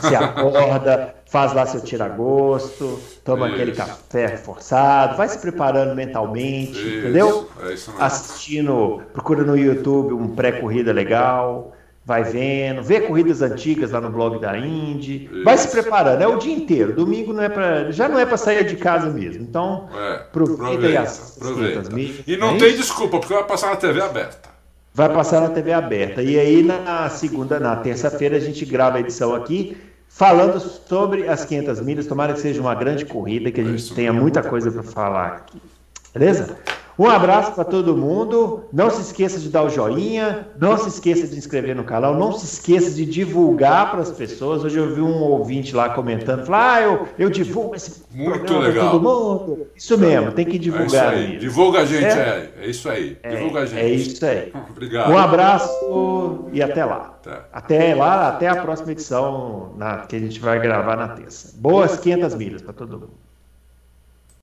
Você acorda, faz lá seu tira-gosto, toma isso. aquele café forçado, vai se preparando mentalmente, isso. entendeu? É Assistindo, procura no YouTube um pré-corrida legal vai vendo, vê corridas antigas lá no blog da Indy, vai se preparando, é o dia inteiro. Domingo não é para, já não é para sair de casa mesmo. Então, é, aproveita, aproveita, as E não é tem isso? desculpa, porque vai passar na TV aberta. Vai passar na TV aberta. E aí na segunda, na terça-feira a gente grava a edição aqui falando sobre as 500 milhas. Tomara que seja uma grande corrida, que a gente tenha muita coisa para falar aqui. Beleza? Um abraço para todo mundo. Não se esqueça de dar o joinha, não se esqueça de se inscrever no canal, não se esqueça de divulgar para as pessoas. Hoje eu vi um ouvinte lá comentando, falar, ah, eu, eu divulgo esse Muito legal. todo mundo. Isso mesmo, tem que divulgar. É isso Divulga a gente, é, é, é isso aí. É, Divulga a gente. É isso aí. Obrigado. Um abraço e até lá. Até, até lá, até a próxima edição na, que a gente vai gravar na terça. Boas 500 milhas para todo mundo.